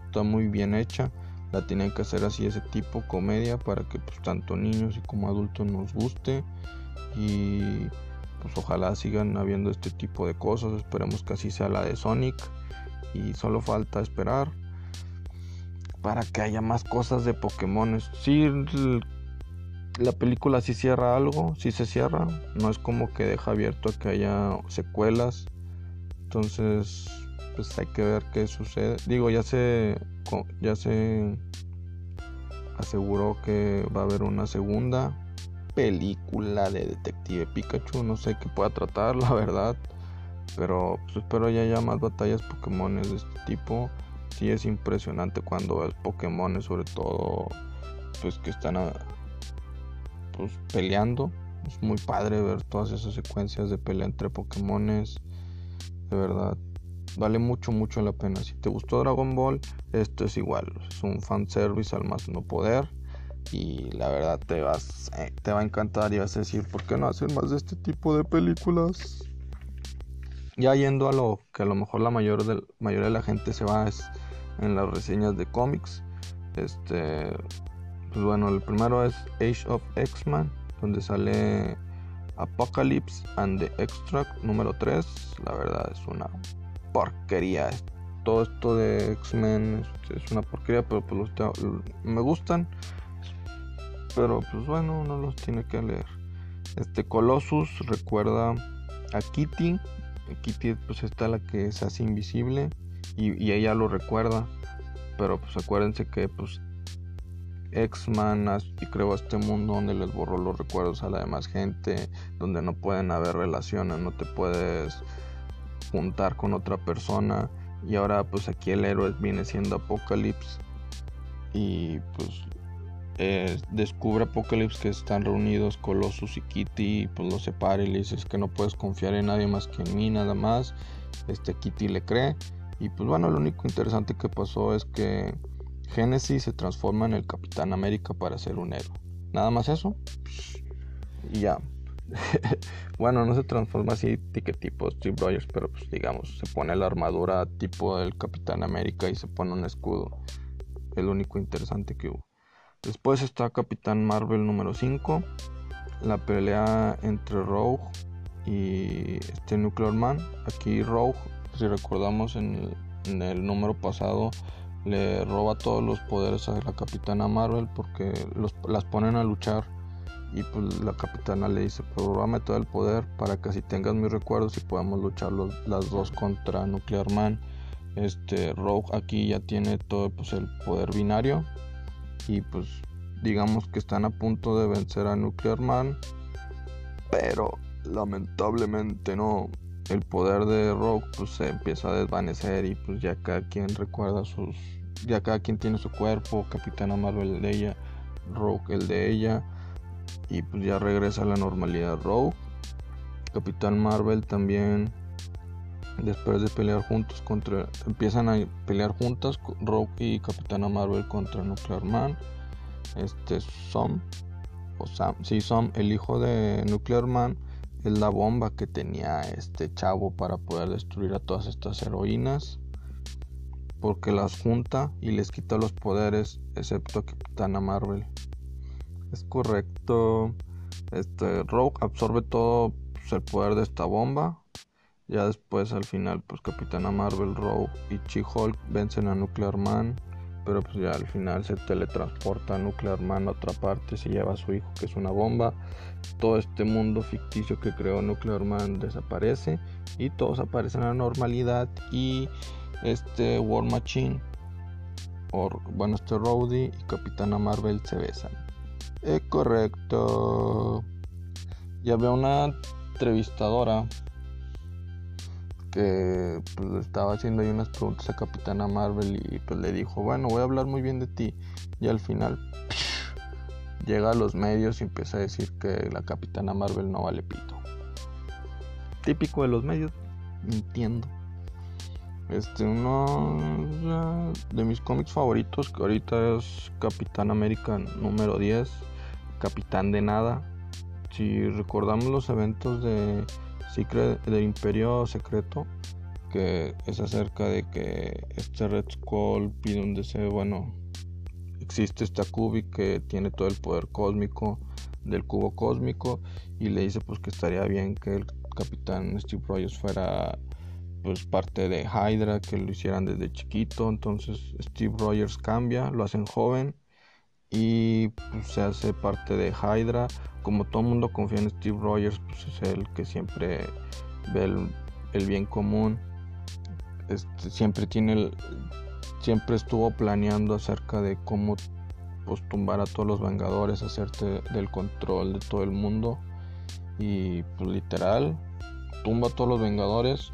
A: está muy bien hecha. La tienen que hacer así ese tipo comedia para que pues, tanto niños y como adultos nos guste. Y pues ojalá sigan habiendo este tipo de cosas. Esperemos que así sea la de Sonic. Y solo falta esperar para que haya más cosas de Pokémon. Si la película sí cierra algo, sí se cierra. No es como que deja abierto a que haya secuelas. Entonces, pues hay que ver qué sucede. Digo, ya se ya se aseguró que va a haber una segunda película de Detective Pikachu. No sé qué pueda tratar, la verdad. Pero pues, espero ya haya más batallas Pokémon de este tipo sí es impresionante cuando ves Pokémon, sobre todo, pues que están ah, pues, peleando. Es muy padre ver todas esas secuencias de pelea entre Pokémones. De verdad, vale mucho, mucho la pena. Si te gustó Dragon Ball, esto es igual. Es un fanservice al más no poder. Y la verdad te vas, eh, te va a encantar y vas a decir, ¿por qué no hacer más de este tipo de películas? Ya yendo a lo que a lo mejor la mayor de, mayoría de la gente se va es en las reseñas de cómics. Este, pues bueno, el primero es Age of X-Men, donde sale Apocalypse and the Extract número 3. La verdad es una porquería. Todo esto de X-Men es una porquería, pero pues me gustan. Pero pues bueno, uno los tiene que leer. Este Colossus recuerda a Kitty. Kitty pues está la que se hace invisible y, ella lo recuerda. Pero pues acuérdense que pues X-Man y creo este mundo donde les borró los recuerdos a la demás gente, donde no pueden haber relaciones, no te puedes juntar con otra persona. Y ahora pues aquí el héroe viene siendo Apocalypse. Y pues descubre Apocalypse que están reunidos Colossus y Kitty. Y pues lo separa y le dices que no puedes confiar en nadie más que en mí nada más. Este Kitty le cree. Y pues bueno, lo único interesante que pasó es que Genesis se transforma en el Capitán América para ser un héroe. Nada más eso. Y ya. <laughs> bueno, no se transforma así que tipo Steve Rogers, pero pues digamos, se pone la armadura tipo del Capitán América y se pone un escudo. El único interesante que hubo. Después está Capitán Marvel número 5. La pelea entre Rogue y este Nuclear Man. Aquí Rogue si recordamos en el, número pasado, le roba todos los poderes a la capitana Marvel porque las ponen a luchar y pues la capitana le dice, pues róbame todo el poder para que así tengas mis recuerdos y podamos luchar las dos contra Nuclear Man. Este Rogue aquí ya tiene todo pues, el poder binario y pues digamos que están a punto de vencer a Nuclear Man, pero lamentablemente no el poder de Rogue pues se empieza a desvanecer y pues ya cada quien recuerda sus ya cada quien tiene su cuerpo Capitana Marvel el de ella Rogue el de ella y pues ya regresa a la normalidad Rogue Capitán Marvel también después de pelear juntos contra empiezan a pelear juntas Rogue y Capitana Marvel contra Nuclear Man este Som o Sam sí el hijo de Nuclear Man es la bomba que tenía este chavo para poder destruir a todas estas heroínas. Porque las junta y les quita los poderes, excepto a Capitana Marvel. Es correcto. Este Rogue absorbe todo pues, el poder de esta bomba. Ya después al final, pues Capitana Marvel, Rogue y She-Hulk vencen a Nuclear Man pero pues ya al final se teletransporta a Nuclear Man a otra parte, se lleva a su hijo que es una bomba, todo este mundo ficticio que creó Nuclear Man desaparece y todos aparecen a la normalidad y este War Machine, o bueno este Rowdy y Capitana Marvel se besan. Es correcto. Ya veo una entrevistadora que pues le estaba haciendo ahí unas preguntas a Capitana Marvel y pues le dijo, bueno, voy a hablar muy bien de ti. Y al final <laughs> llega a los medios y empieza a decir que la Capitana Marvel no vale pito. Típico de los medios, mintiendo. Este, uno de mis cómics favoritos, que ahorita es Capitán América número 10, Capitán de Nada. Si recordamos los eventos de del Imperio Secreto, que es acerca de que este Red Skull pide un deseo, bueno, existe esta Kubi que tiene todo el poder cósmico del cubo cósmico y le dice pues que estaría bien que el capitán Steve Rogers fuera pues parte de Hydra, que lo hicieran desde chiquito, entonces Steve Rogers cambia, lo hacen joven y pues, se hace parte de Hydra. Como todo el mundo confía en Steve Rogers, pues es el que siempre ve el, bien común. Este, siempre tiene el, siempre estuvo planeando acerca de cómo pues, tumbar a todos los Vengadores, hacerte del control de todo el mundo. Y pues literal, tumba a todos los Vengadores,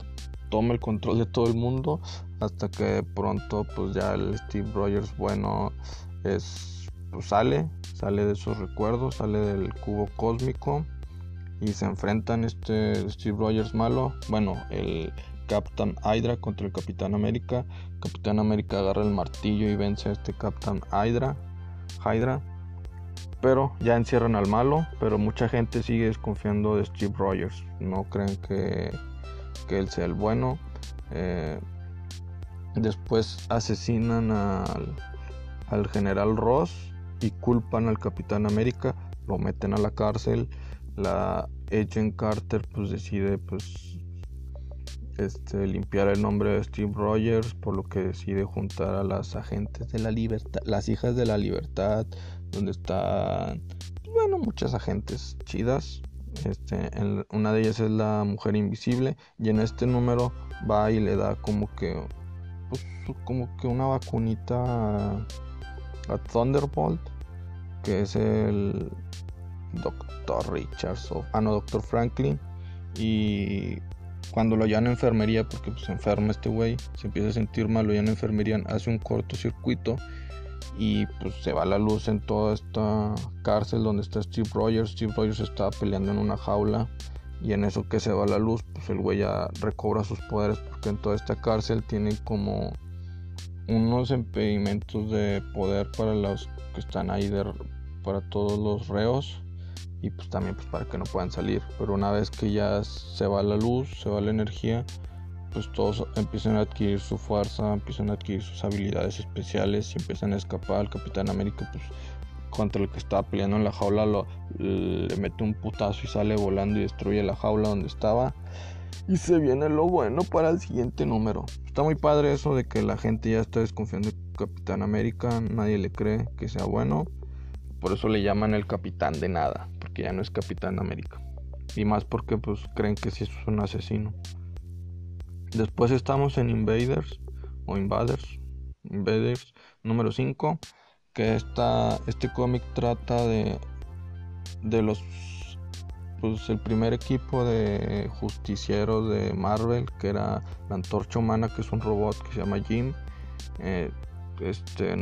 A: toma el control de todo el mundo, hasta que de pronto pues ya el Steve Rogers bueno es pues, sale, sale de esos recuerdos, sale del cubo cósmico y se enfrentan este Steve Rogers malo, bueno, el Captain Hydra contra el Capitán América. Capitán América agarra el martillo y vence a este Captain Hydra. Hydra. Pero ya encierran al malo, pero mucha gente sigue desconfiando de Steve Rogers. No creen que, que él sea el bueno. Eh, después asesinan al, al general Ross y culpan al Capitán América. Lo meten a la cárcel. La Agent Carter pues decide pues este, limpiar el nombre de Steve Rogers, por lo que decide juntar a las agentes de la libertad, las hijas de la libertad, donde están, bueno, muchas agentes chidas. Este, una de ellas es la mujer invisible y en este número va y le da como que, pues, como que una vacunita a, Thunderbolt, que es el Doctor Richards, o, ah no, Doctor Franklin y cuando lo llevan a enfermería, porque pues, se enferma este güey, se empieza a sentir mal, lo llevan enfermería, hace un cortocircuito y pues se va la luz en toda esta cárcel donde está Steve Rogers. Steve Rogers estaba peleando en una jaula y en eso que se va la luz, pues el güey ya recobra sus poderes porque en toda esta cárcel tiene como unos impedimentos de poder para los que están ahí, para todos los reos y pues también pues para que no puedan salir. Pero una vez que ya se va la luz, se va la energía, pues todos empiezan a adquirir su fuerza, empiezan a adquirir sus habilidades especiales y empiezan a escapar. El Capitán América pues contra el que estaba peleando en la jaula lo, le mete un putazo y sale volando y destruye la jaula donde estaba. Y se viene lo bueno para el siguiente número. Está muy padre eso de que la gente ya está desconfiando de Capitán América, nadie le cree que sea bueno. Por eso le llaman el Capitán de nada que ya no es Capitán América. Y más porque pues creen que si es un asesino. Después estamos en Invaders o Invaders. Invaders número 5. Que este cómic trata de, de los pues el primer equipo de justicieros de Marvel, que era la antorcha humana, que es un robot que se llama Jim, eh, este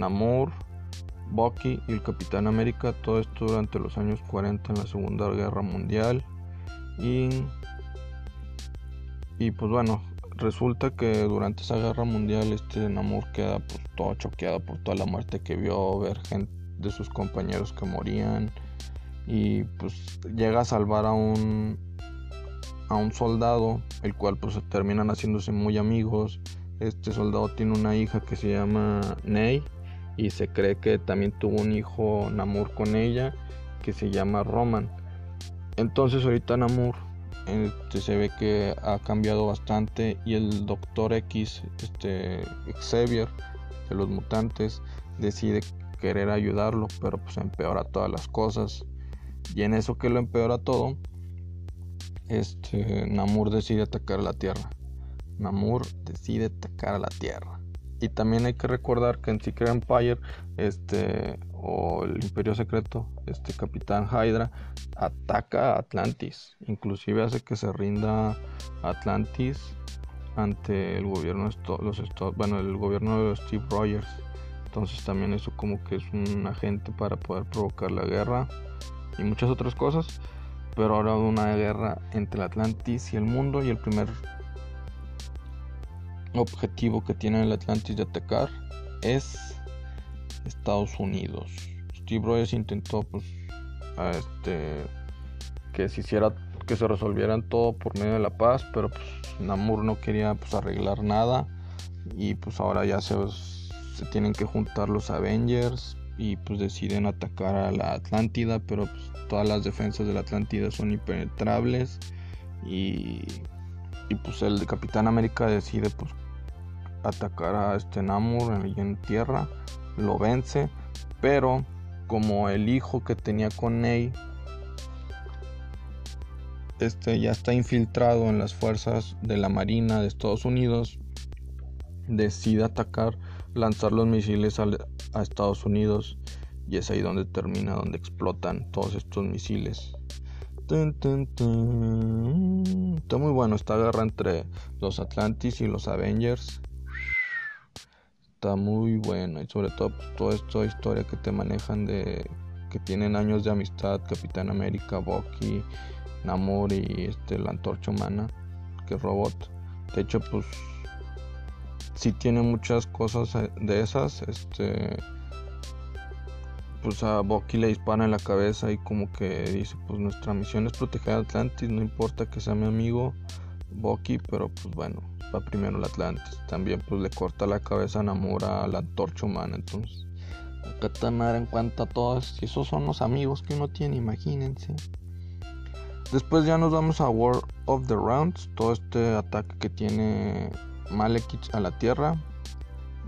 A: Bucky y el Capitán América, todo esto durante los años 40 en la Segunda Guerra Mundial. Y, y pues bueno, resulta que durante esa guerra mundial este queda pues todo choqueado por toda la muerte que vio, ver gente de sus compañeros que morían y pues llega a salvar a un a un soldado, el cual pues terminan haciéndose muy amigos. Este soldado tiene una hija que se llama Ney y se cree que también tuvo un hijo Namur con ella que se llama Roman. Entonces ahorita Namur este, se ve que ha cambiado bastante y el Doctor X, este Xavier de los mutantes, decide querer ayudarlo, pero pues empeora todas las cosas. Y en eso que lo empeora todo, este Namur decide atacar a la Tierra. Namur decide atacar a la Tierra. Y también hay que recordar que en Secret Empire, este, o el Imperio Secreto, este Capitán Hydra, ataca a Atlantis. Inclusive hace que se rinda Atlantis ante el gobierno los bueno el gobierno de Steve Rogers entonces también eso como que es un agente para poder provocar la guerra y muchas otras cosas pero ahora una guerra entre el Atlantis y el mundo y el primer objetivo que tiene el Atlantis de atacar es Estados Unidos. Steve Rogers intentó pues este que se hiciera que se resolvieran todo por medio de la paz, pero pues Namur no quería pues arreglar nada y pues ahora ya se, se tienen que juntar los Avengers y pues deciden atacar a la Atlántida, pero pues todas las defensas de la Atlántida son impenetrables y, y pues el Capitán América decide pues atacar a este Namor en, en tierra, lo vence, pero como el hijo que tenía con Ney este ya está infiltrado en las fuerzas de la Marina de Estados Unidos, decide atacar, lanzar los misiles a, a Estados Unidos y es ahí donde termina, donde explotan todos estos misiles. Está muy bueno esta guerra entre los Atlantis y los Avengers está muy bueno y sobre todo pues, toda esta historia que te manejan de que tienen años de amistad Capitán América, Bucky, Namor y este la antorcha humana que es robot. De hecho pues si tiene muchas cosas eh, de esas, este pues a Bucky le dispara en la cabeza y como que dice pues nuestra misión es proteger a Atlantis, no importa que sea mi amigo Bucky, pero pues bueno, va primero el Atlantis. También pues le corta la cabeza a Namura a la antorcha humana. Entonces, acá en cuenta todos. Y esos son los amigos que uno tiene, imagínense. Después ya nos vamos a War of the Rounds. Todo este ataque que tiene Malekith a la Tierra.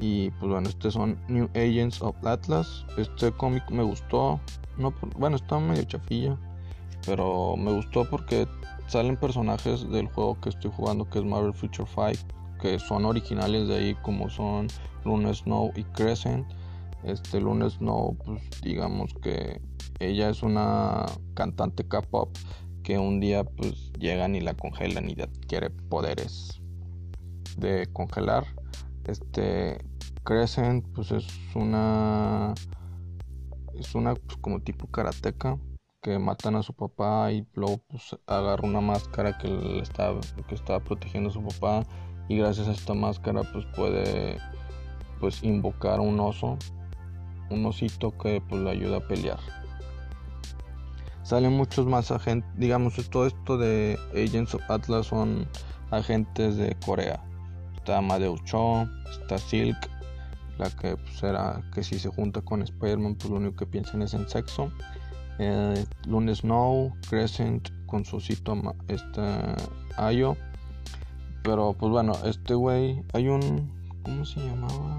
A: Y pues bueno, estos son New Agents of Atlas. Este cómic me gustó. No, bueno, está medio chafilla. Pero me gustó porque salen personajes del juego que estoy jugando que es Marvel Future Fight que son originales de ahí como son Luna Snow y Crescent este Luna Snow pues digamos que ella es una cantante K-pop que un día pues llegan y la congelan y adquiere poderes de congelar este Crescent pues es una es una pues, como tipo karateca que matan a su papá y luego pues agarra una máscara que le estaba, que estaba protegiendo a su papá y gracias a esta máscara pues puede pues invocar un oso un osito que pues le ayuda a pelear. Salen muchos más agentes digamos todo esto de Agents of Atlas son agentes de Corea está Madeu Cho está Silk la que pues que si se junta con Spider-Man pues lo único que piensan es en sexo eh, Snow, Crescent con su cito este Ayo. Pero pues bueno, este güey, hay un. ¿Cómo se llamaba?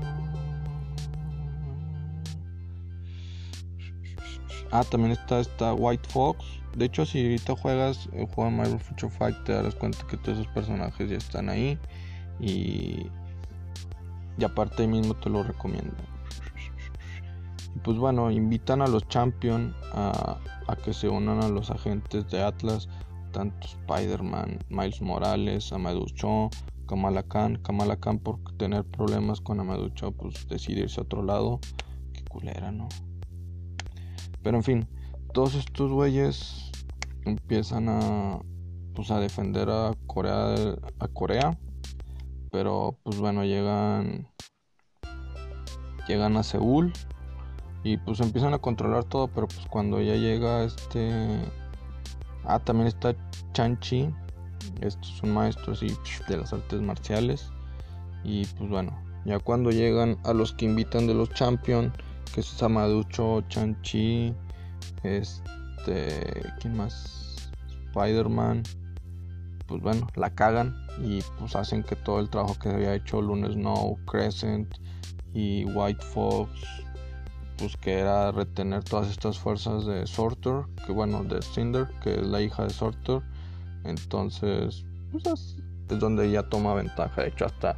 A: Ah, también está esta White Fox. De hecho, si ahorita juegas el juego de Marvel Future Fight, te darás cuenta que todos esos personajes ya están ahí. Y, y aparte mismo te lo recomiendo pues bueno, invitan a los Champion a, que se unan a los agentes de Atlas, tanto Spider-Man, Miles Morales, Amadou Cho, Kamala Khan. Kamala Khan por tener problemas con Amadou Cho, pues decide irse a otro lado. Qué culera, ¿no? Pero en fin, todos estos güeyes empiezan a pues a defender a Corea a Corea pero pues bueno llegan llegan a Seúl y pues empiezan a controlar todo, pero pues cuando ya llega este... Ah, también está Chanchi. Estos son maestros y de las artes marciales. Y pues bueno, ya cuando llegan a los que invitan de los Champion, que es Samaducho, Chanchi, este, ¿quién más? Spider-Man. Pues bueno, la cagan y pues hacen que todo el trabajo que había hecho Luna Snow, Crescent y White Fox pues que era retener todas estas fuerzas de Sorter, que bueno, de Cinder, que es la hija de Sorter. Entonces, pues es, donde ella toma ventaja. De hecho, hasta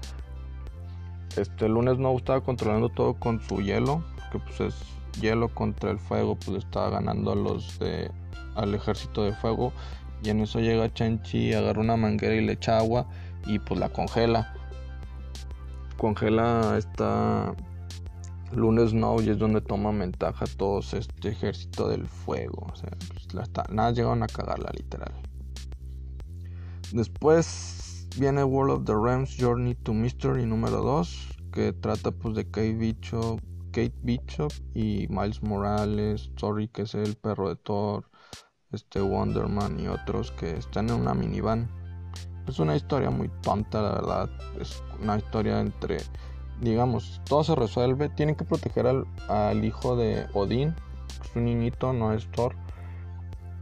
A: este lunes no estaba controlando todo con su hielo, que pues es hielo contra el fuego, pues estaba ganando a los de al ejército de fuego. Y en eso llega Chanchi, agarra una manguera y le echa agua. y pues la congela. Congela esta Lunes Snow y es donde toma ventaja todo este ejército del fuego. O sea, pues, nada llegaron a cagarla literal. Después viene World of the Rams Journey to Mystery número 2, que trata pues de Kate Bishop, Kate Bishop y Miles Morales, Sorry que es el perro de Thor, este Wonderman y otros que están en una minivan. Es una historia muy tonta, la verdad. Es una historia entre, digamos, todo se resuelve. Tienen que proteger al, al hijo de Odín, es un niñito, no es Thor.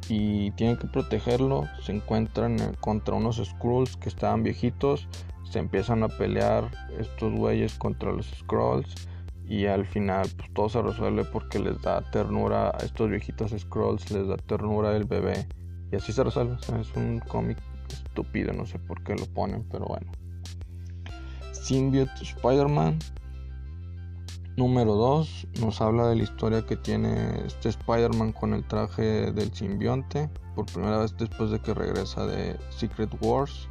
A: Y tienen que protegerlo. Se encuentran contra unos Skrulls que estaban viejitos. Se empiezan a pelear estos güeyes contra los Skrulls y al final pues todo se resuelve porque les da ternura a estos viejitos scrolls, les da ternura el bebé y así se resuelve. es un cómic estúpido, no sé por qué lo ponen, pero bueno. Symbiote Spider-Man número 2 nos habla de la historia que tiene este Spider-Man con el traje del simbionte por primera vez después de que regresa de Secret Wars.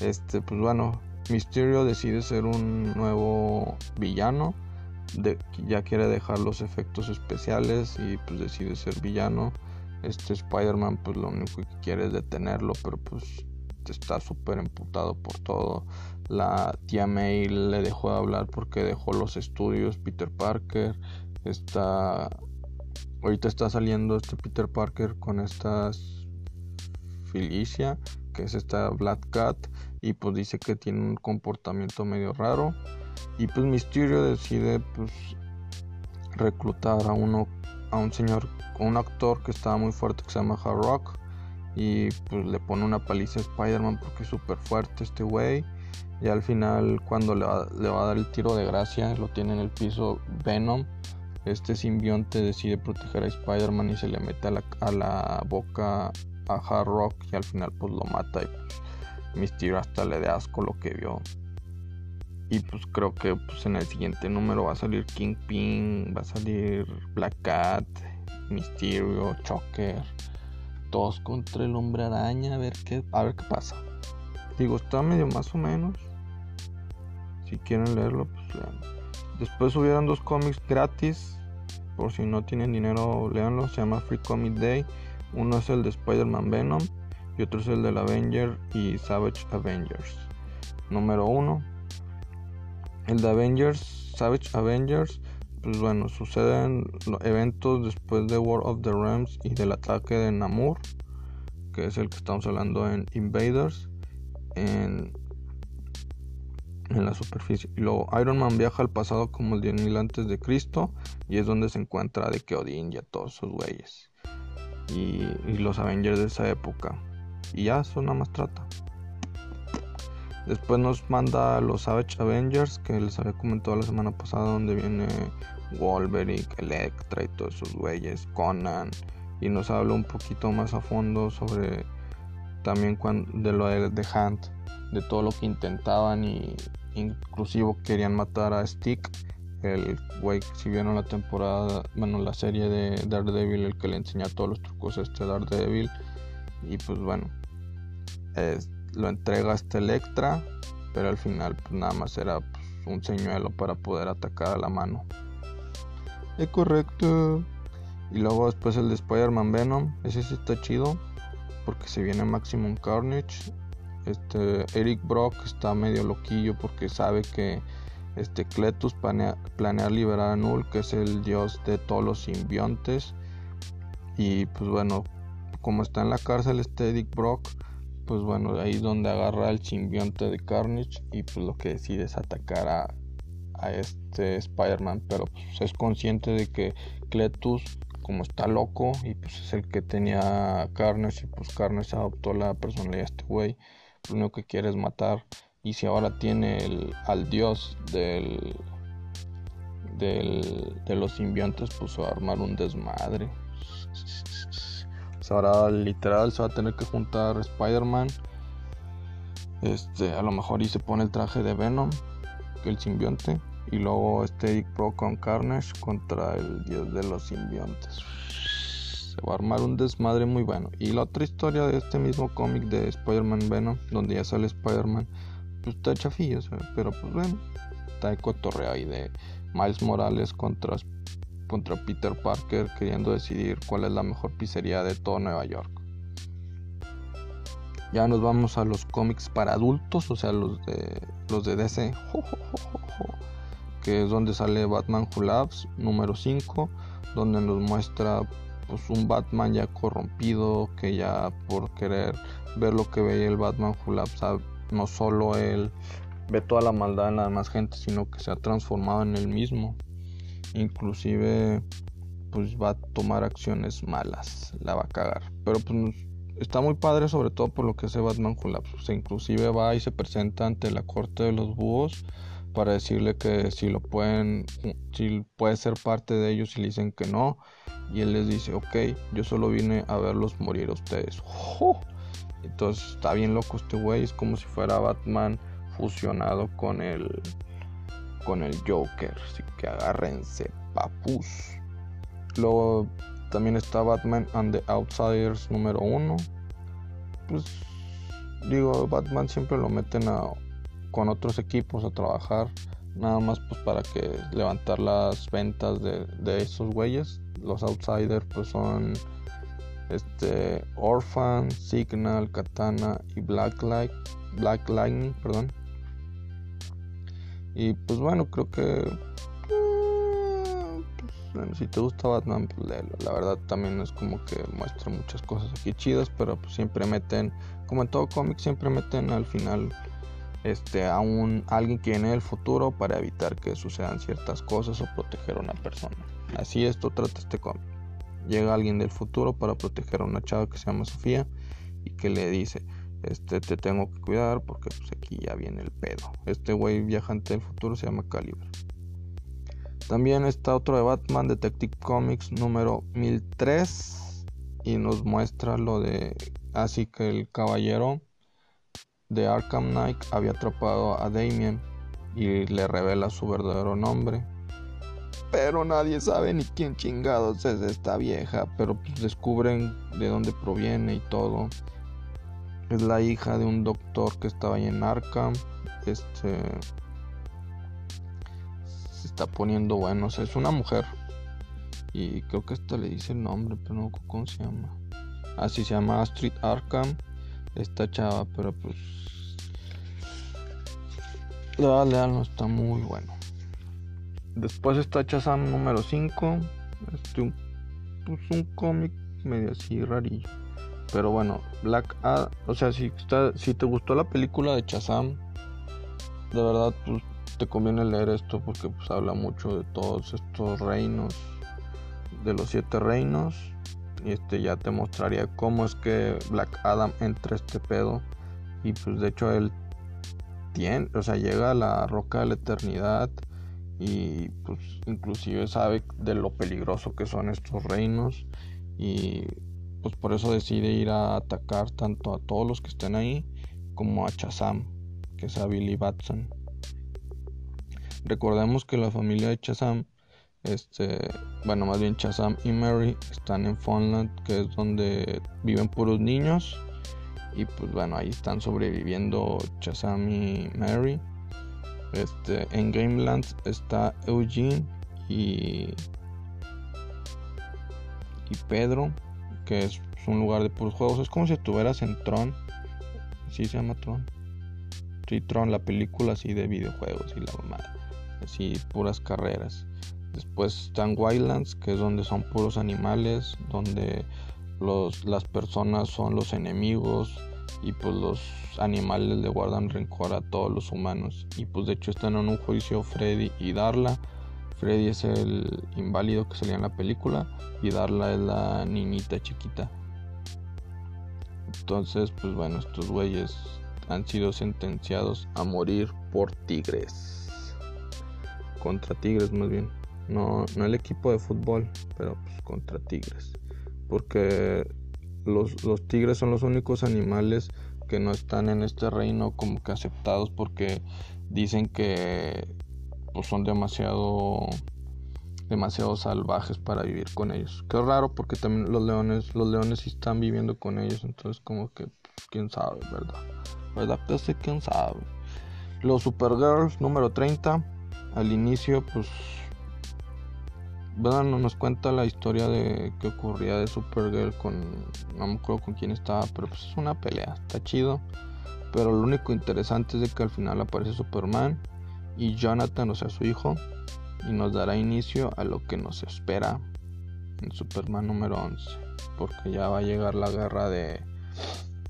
A: Este, pues bueno, Mysterio decide ser un nuevo villano ya quiere dejar los efectos especiales y pues decide ser villano. Este Spider-Man pues lo único que quiere es detenerlo, pero pues está súper emputado por todo. La tía May le dejó de hablar porque dejó los estudios. Peter Parker está... Ahorita está saliendo este Peter Parker con esta Felicia, que es esta Black Cat, y pues dice que tiene un comportamiento medio raro. Y pues Mysterio decide pues reclutar a uno a un señor, un actor que estaba muy fuerte que se llama Hard Rock y pues le pone una paliza a Spider-Man porque es súper fuerte este güey. Y al final cuando le va, le va, a dar el tiro de gracia, lo tiene en el piso Venom. Este simbionte decide proteger a Spider-Man y se le mete a la, a la boca a Hard Rock y al final pues lo mata y pues Mysterio hasta le da asco lo que vio. Y pues creo que pues en el siguiente número va a salir Kingpin, va a salir Black Cat, Mysterio, Choker, todos contra el hombre araña, a ver qué, a ver qué pasa. Digo, está medio más o menos. Si quieren leerlo, pues lean. Después subieron dos cómics gratis. Por si no tienen dinero, leanlo. Se llama Free Comic Day. Uno es el de Spider-Man Venom. Y otro es el del Avenger y Savage Avengers. Número uno el de Avengers, Savage Avengers, pues bueno, suceden eventos después de War of the Rams y del ataque de Namur, que es el que estamos hablando en Invaders, en, en la superficie. Y luego Iron Man viaja al pasado como el 10.000 antes de Cristo y es donde se encuentra de que Odin y a todos sus güeyes. Y, y los Avengers de esa época. Y ya, eso nada más trata. Después nos manda los Savage Avengers, que les había comentado la semana pasada, donde viene Wolverine, Electra y todos esos güeyes, Conan. Y nos habla un poquito más a fondo sobre también de lo de The Hunt, de todo lo que intentaban y inclusive querían matar a Stick, el güey si vieron la temporada, bueno, la serie de Daredevil, el que le enseña todos los trucos a este Daredevil. Y pues bueno, lo entrega hasta Electra, pero al final pues, nada más era pues, un señuelo para poder atacar a la mano. Es correcto. Y luego después el de Spider-Man Venom, ese sí está chido, porque se viene Maximum Carnage. Este Eric Brock está medio loquillo porque sabe que este Cletus planea, planea liberar a Null, que es el dios de todos los simbiontes. Y pues bueno, como está en la cárcel este Eric Brock, pues bueno, ahí es donde agarra el simbionte de Carnage y pues lo que decide es atacar a, este Spider-Man, pero pues es consciente de que Cletus como está loco y pues es el que tenía Carnage y pues Carnage adoptó la personalidad de este güey, lo único que quiere es matar. Y si ahora tiene el, al dios del, del de los simbiontes pues va a armar un desmadre ahora literal se va a tener que juntar Spider-Man. Este, a lo mejor y se pone el traje de Venom, que el simbionte. Y luego este Pro con Carnage contra el dios de los simbiontes. se va a armar un desmadre muy bueno. Y la otra historia de este mismo cómic de Spider-Man Venom, donde ya sale Spider-Man, pues está chafillo, pero pues bueno, está de cotorreo ahí de Miles Morales contra, contra Peter Parker queriendo decidir cuál es la mejor pizzería de todo Nueva York. Ya nos vamos a los cómics para adultos, o sea, los de los de DC, que es donde sale Batman Who Laughs, número 5, donde nos muestra pues un Batman ya corrompido, que ya por querer ver lo que veía el Batman Who Laughs, no solo él ve toda la maldad en la demás gente, sino que se ha transformado en él mismo. Inclusive pues va a tomar acciones malas, la va a cagar. Pero pues está muy padre sobre todo por lo que hace Batman Collapse. O sea, inclusive va y se presenta ante la corte de los búhos para decirle que si lo pueden, si puede ser parte de ellos y le dicen que no. Y él les dice, ok, yo solo vine a verlos morir a ustedes. Entonces está bien loco este güey, es como si fuera Batman fusionado con el con el Joker, así que agárrense, papus. Luego también está Batman and the Outsiders número uno. Pues digo, Batman siempre lo meten a, con otros equipos a trabajar, nada más pues para que levantar las ventas de, esos güeyes. Los Outsiders pues son este Orphan, Signal, Katana y Black Light, Black Lightning, perdón. Y pues bueno, creo que pues, si te gusta Batman, pues La verdad también es como que muestra muchas cosas aquí chidas, pero pues siempre meten, como en todo cómic, siempre meten al final este a un alguien que viene del futuro para evitar que sucedan ciertas cosas o proteger a una persona. Así esto trata este cómic. Llega alguien del futuro para proteger a una chava que se llama Sofía y que le dice, este te tengo que cuidar porque pues aquí ya viene el pedo. Este güey viajante del futuro se llama Caliber. También está otro de Batman Detective Comics número 1003 y nos muestra lo de así que el caballero de Arkham Knight había atrapado a Damien y le revela su verdadero nombre. Pero nadie sabe ni quién chingados es esta vieja, pero pues descubren de dónde proviene y todo. Es la hija de un doctor que estaba ahí en Arkham. Este. Se está poniendo bueno. O sea, es una mujer. Y creo que esta le dice el nombre, pero no cómo se llama. Así ah, se llama Astrid Arkham. Esta chava, pero pues. La verdad no está muy bueno. Después está Chazam número 5. Este, un, pues un cómic medio así rarillo. Pero bueno, Black Adam, o sea, si, si te gustó la película de Chazam, de verdad pues, te conviene leer esto porque pues habla mucho de todos estos reinos, de los siete reinos. Y este ya te mostraría cómo es que Black Adam entra este pedo. Y pues de hecho él tiene, o sea, llega a la roca de la eternidad y pues inclusive sabe de lo peligroso que son estos reinos y pues por eso decide ir a atacar tanto a todos los que estén ahí como a Chazam, que es a Billy Batson. Recordemos que la familia de Chazam, este, bueno, más bien Chazam y Mary están en Funland, que es donde viven puros niños. Y pues bueno, ahí están sobreviviendo Chazam y Mary. Este, en Gamelands está Eugene y, y Pedro que es un lugar de puros juegos. Es como si estuvieras en Tron. Sí se llama Tron. Sí, Tron, la película así de videojuegos y la mamada. Así, puras carreras. Después están Wildlands, que es donde son puros animales, donde los, las personas son los enemigos y pues los animales le guardan rencor a todos los humanos. Y pues de hecho están en un juicio Freddy y Darla Freddy es el inválido que salía en la película y Darla es la niñita chiquita. Entonces, pues bueno, estos güeyes han sido sentenciados a morir por tigres. Contra tigres más bien. No, no el equipo de fútbol, pero pues contra tigres. Porque los, los tigres son los únicos animales que no están en este reino como que aceptados porque dicen que pues son demasiado demasiado salvajes para vivir con ellos. Qué raro porque también los leones, los leones sí están viviendo con ellos, entonces como que pues, quién sabe, ¿verdad? ¿Verdad que sí quién sabe? Los Supergirls número 30 al inicio pues bueno, nos cuenta la historia de que ocurría de Supergirl con no me acuerdo con quién estaba, pero pues es una pelea, está chido. Pero lo único interesante es de que al final aparece Superman y Jonathan, o sea, su hijo, y nos dará inicio a lo que nos espera en Superman número 11, porque ya va a llegar la guerra de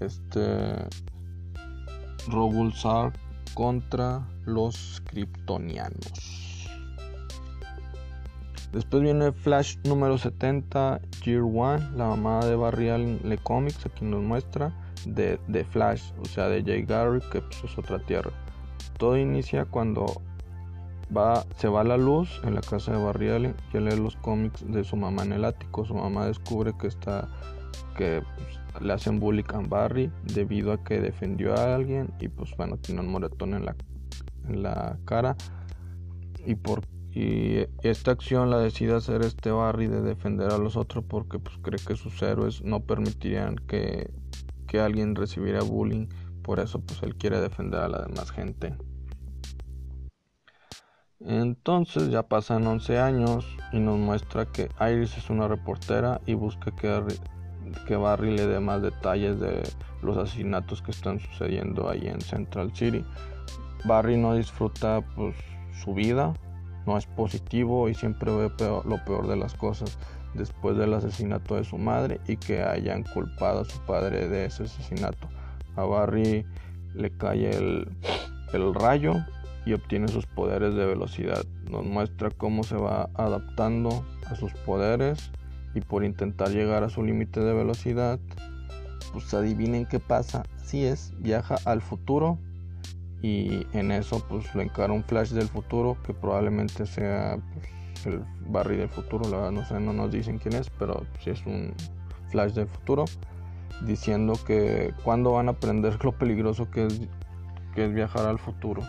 A: este Robulsar contra los kryptonianos. Después viene Flash número 70, Year One, la mamá de Barry Allen Le Comics, aquí nos muestra, de, de Flash, o sea, de Jay Garrick, que pues, es otra tierra. Todo inicia cuando va, se va la luz en la casa de Barry Allen y lee los cómics de su mamá en el ático. Su mamá descubre que está que pues, le hacen bullying a Barry debido a que defendió a alguien y pues bueno tiene un moretón en la, en la cara. Y por y esta acción la decide hacer este Barry de defender a los otros porque pues cree que sus héroes no permitirían que, que alguien recibiera bullying. Por eso pues él quiere defender a la demás gente entonces ya pasan 11 años y nos muestra que Iris es una reportera y busca que, que Barry le dé más detalles de los asesinatos que están sucediendo ahí en Central City. Barry no disfruta pues, su vida, no es positivo y siempre ve lo peor de las cosas después del asesinato de su madre y que hayan culpado a su padre de ese asesinato. A Barry le cae el, el rayo y obtiene sus poderes de velocidad. Nos muestra cómo se va adaptando a sus poderes y por intentar llegar a su límite de velocidad, pues adivinen qué pasa. Si es, viaja al futuro y en eso pues lo encara un flash del futuro que probablemente sea pues, el Barry del futuro, la verdad no sé, no nos dicen quién es, pero si es un flash del futuro diciendo que cuando van a aprender lo peligroso que es, que es viajar al futuro.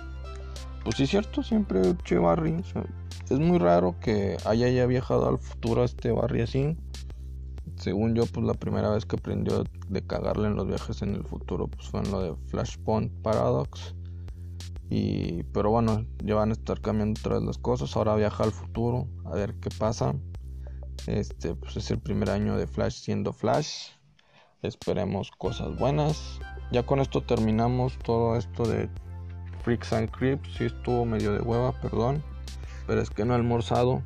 A: Pues sí, es cierto, siempre Che Barry. es muy raro que haya ya viajado al futuro este Barry así. Según yo, pues la primera vez que aprendió de cagarle en los viajes en el futuro, pues fue en lo de Flashpoint Paradox. Y, pero bueno, ya van a estar cambiando otra vez las cosas. Ahora viaja al futuro, a ver qué pasa. Este, pues es el primer año de Flash siendo Flash. Esperemos cosas buenas. Ya con esto terminamos todo esto de Freaks and Creeps. Sí estuvo medio de hueva, perdón. Pero es que no he almorzado.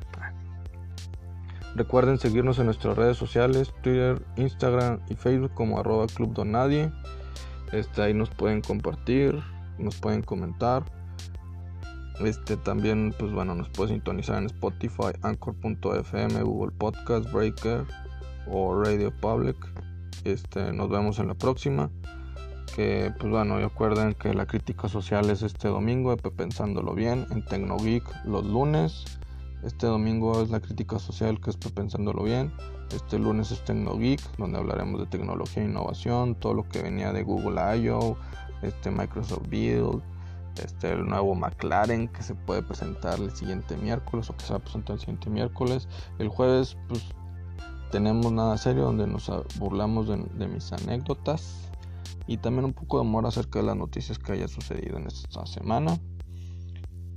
A: Recuerden seguirnos en nuestras redes sociales, Twitter, Instagram y Facebook como arroba Club Donadie. Este, ahí nos pueden compartir, nos pueden comentar. Este también, pues bueno, nos puede sintonizar en Spotify, Anchor.fm, Google Podcast, Breaker o Radio Public. Este, nos vemos en la próxima pues bueno, recuerden que la crítica social es este domingo, pensándolo bien, en TecnoGeek los lunes. Este domingo es la crítica social que es pensándolo bien. Este lunes es TecnoGeek, donde hablaremos de tecnología e innovación, todo lo que venía de Google I.O., este Microsoft Build, este el nuevo McLaren que se puede presentar el siguiente miércoles o que se va a presentar el siguiente miércoles. El jueves pues tenemos nada serio donde nos burlamos de mis anécdotas y también un poco de amor acerca de las noticias que haya sucedido en esta semana.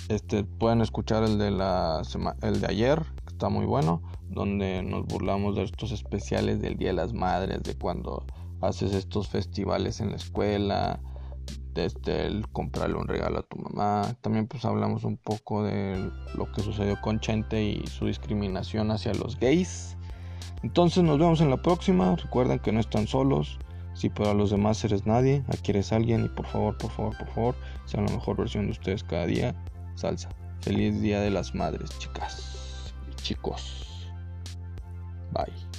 A: Este, pueden escuchar el de, la el de ayer, que está muy bueno, donde nos burlamos de estos especiales del Día de las Madres, de cuando haces estos festivales en la escuela, de este, el comprarle un regalo a tu mamá. También pues hablamos un poco de lo que sucedió con Chente y su discriminación hacia los gays. Entonces nos vemos en la próxima. Recuerden que no están solos. Si para los demás eres nadie, aquí eres alguien y por favor, por favor, por favor, sean la mejor versión de ustedes cada día. Salsa. Feliz Día de las Madres, chicas y chicos. Bye.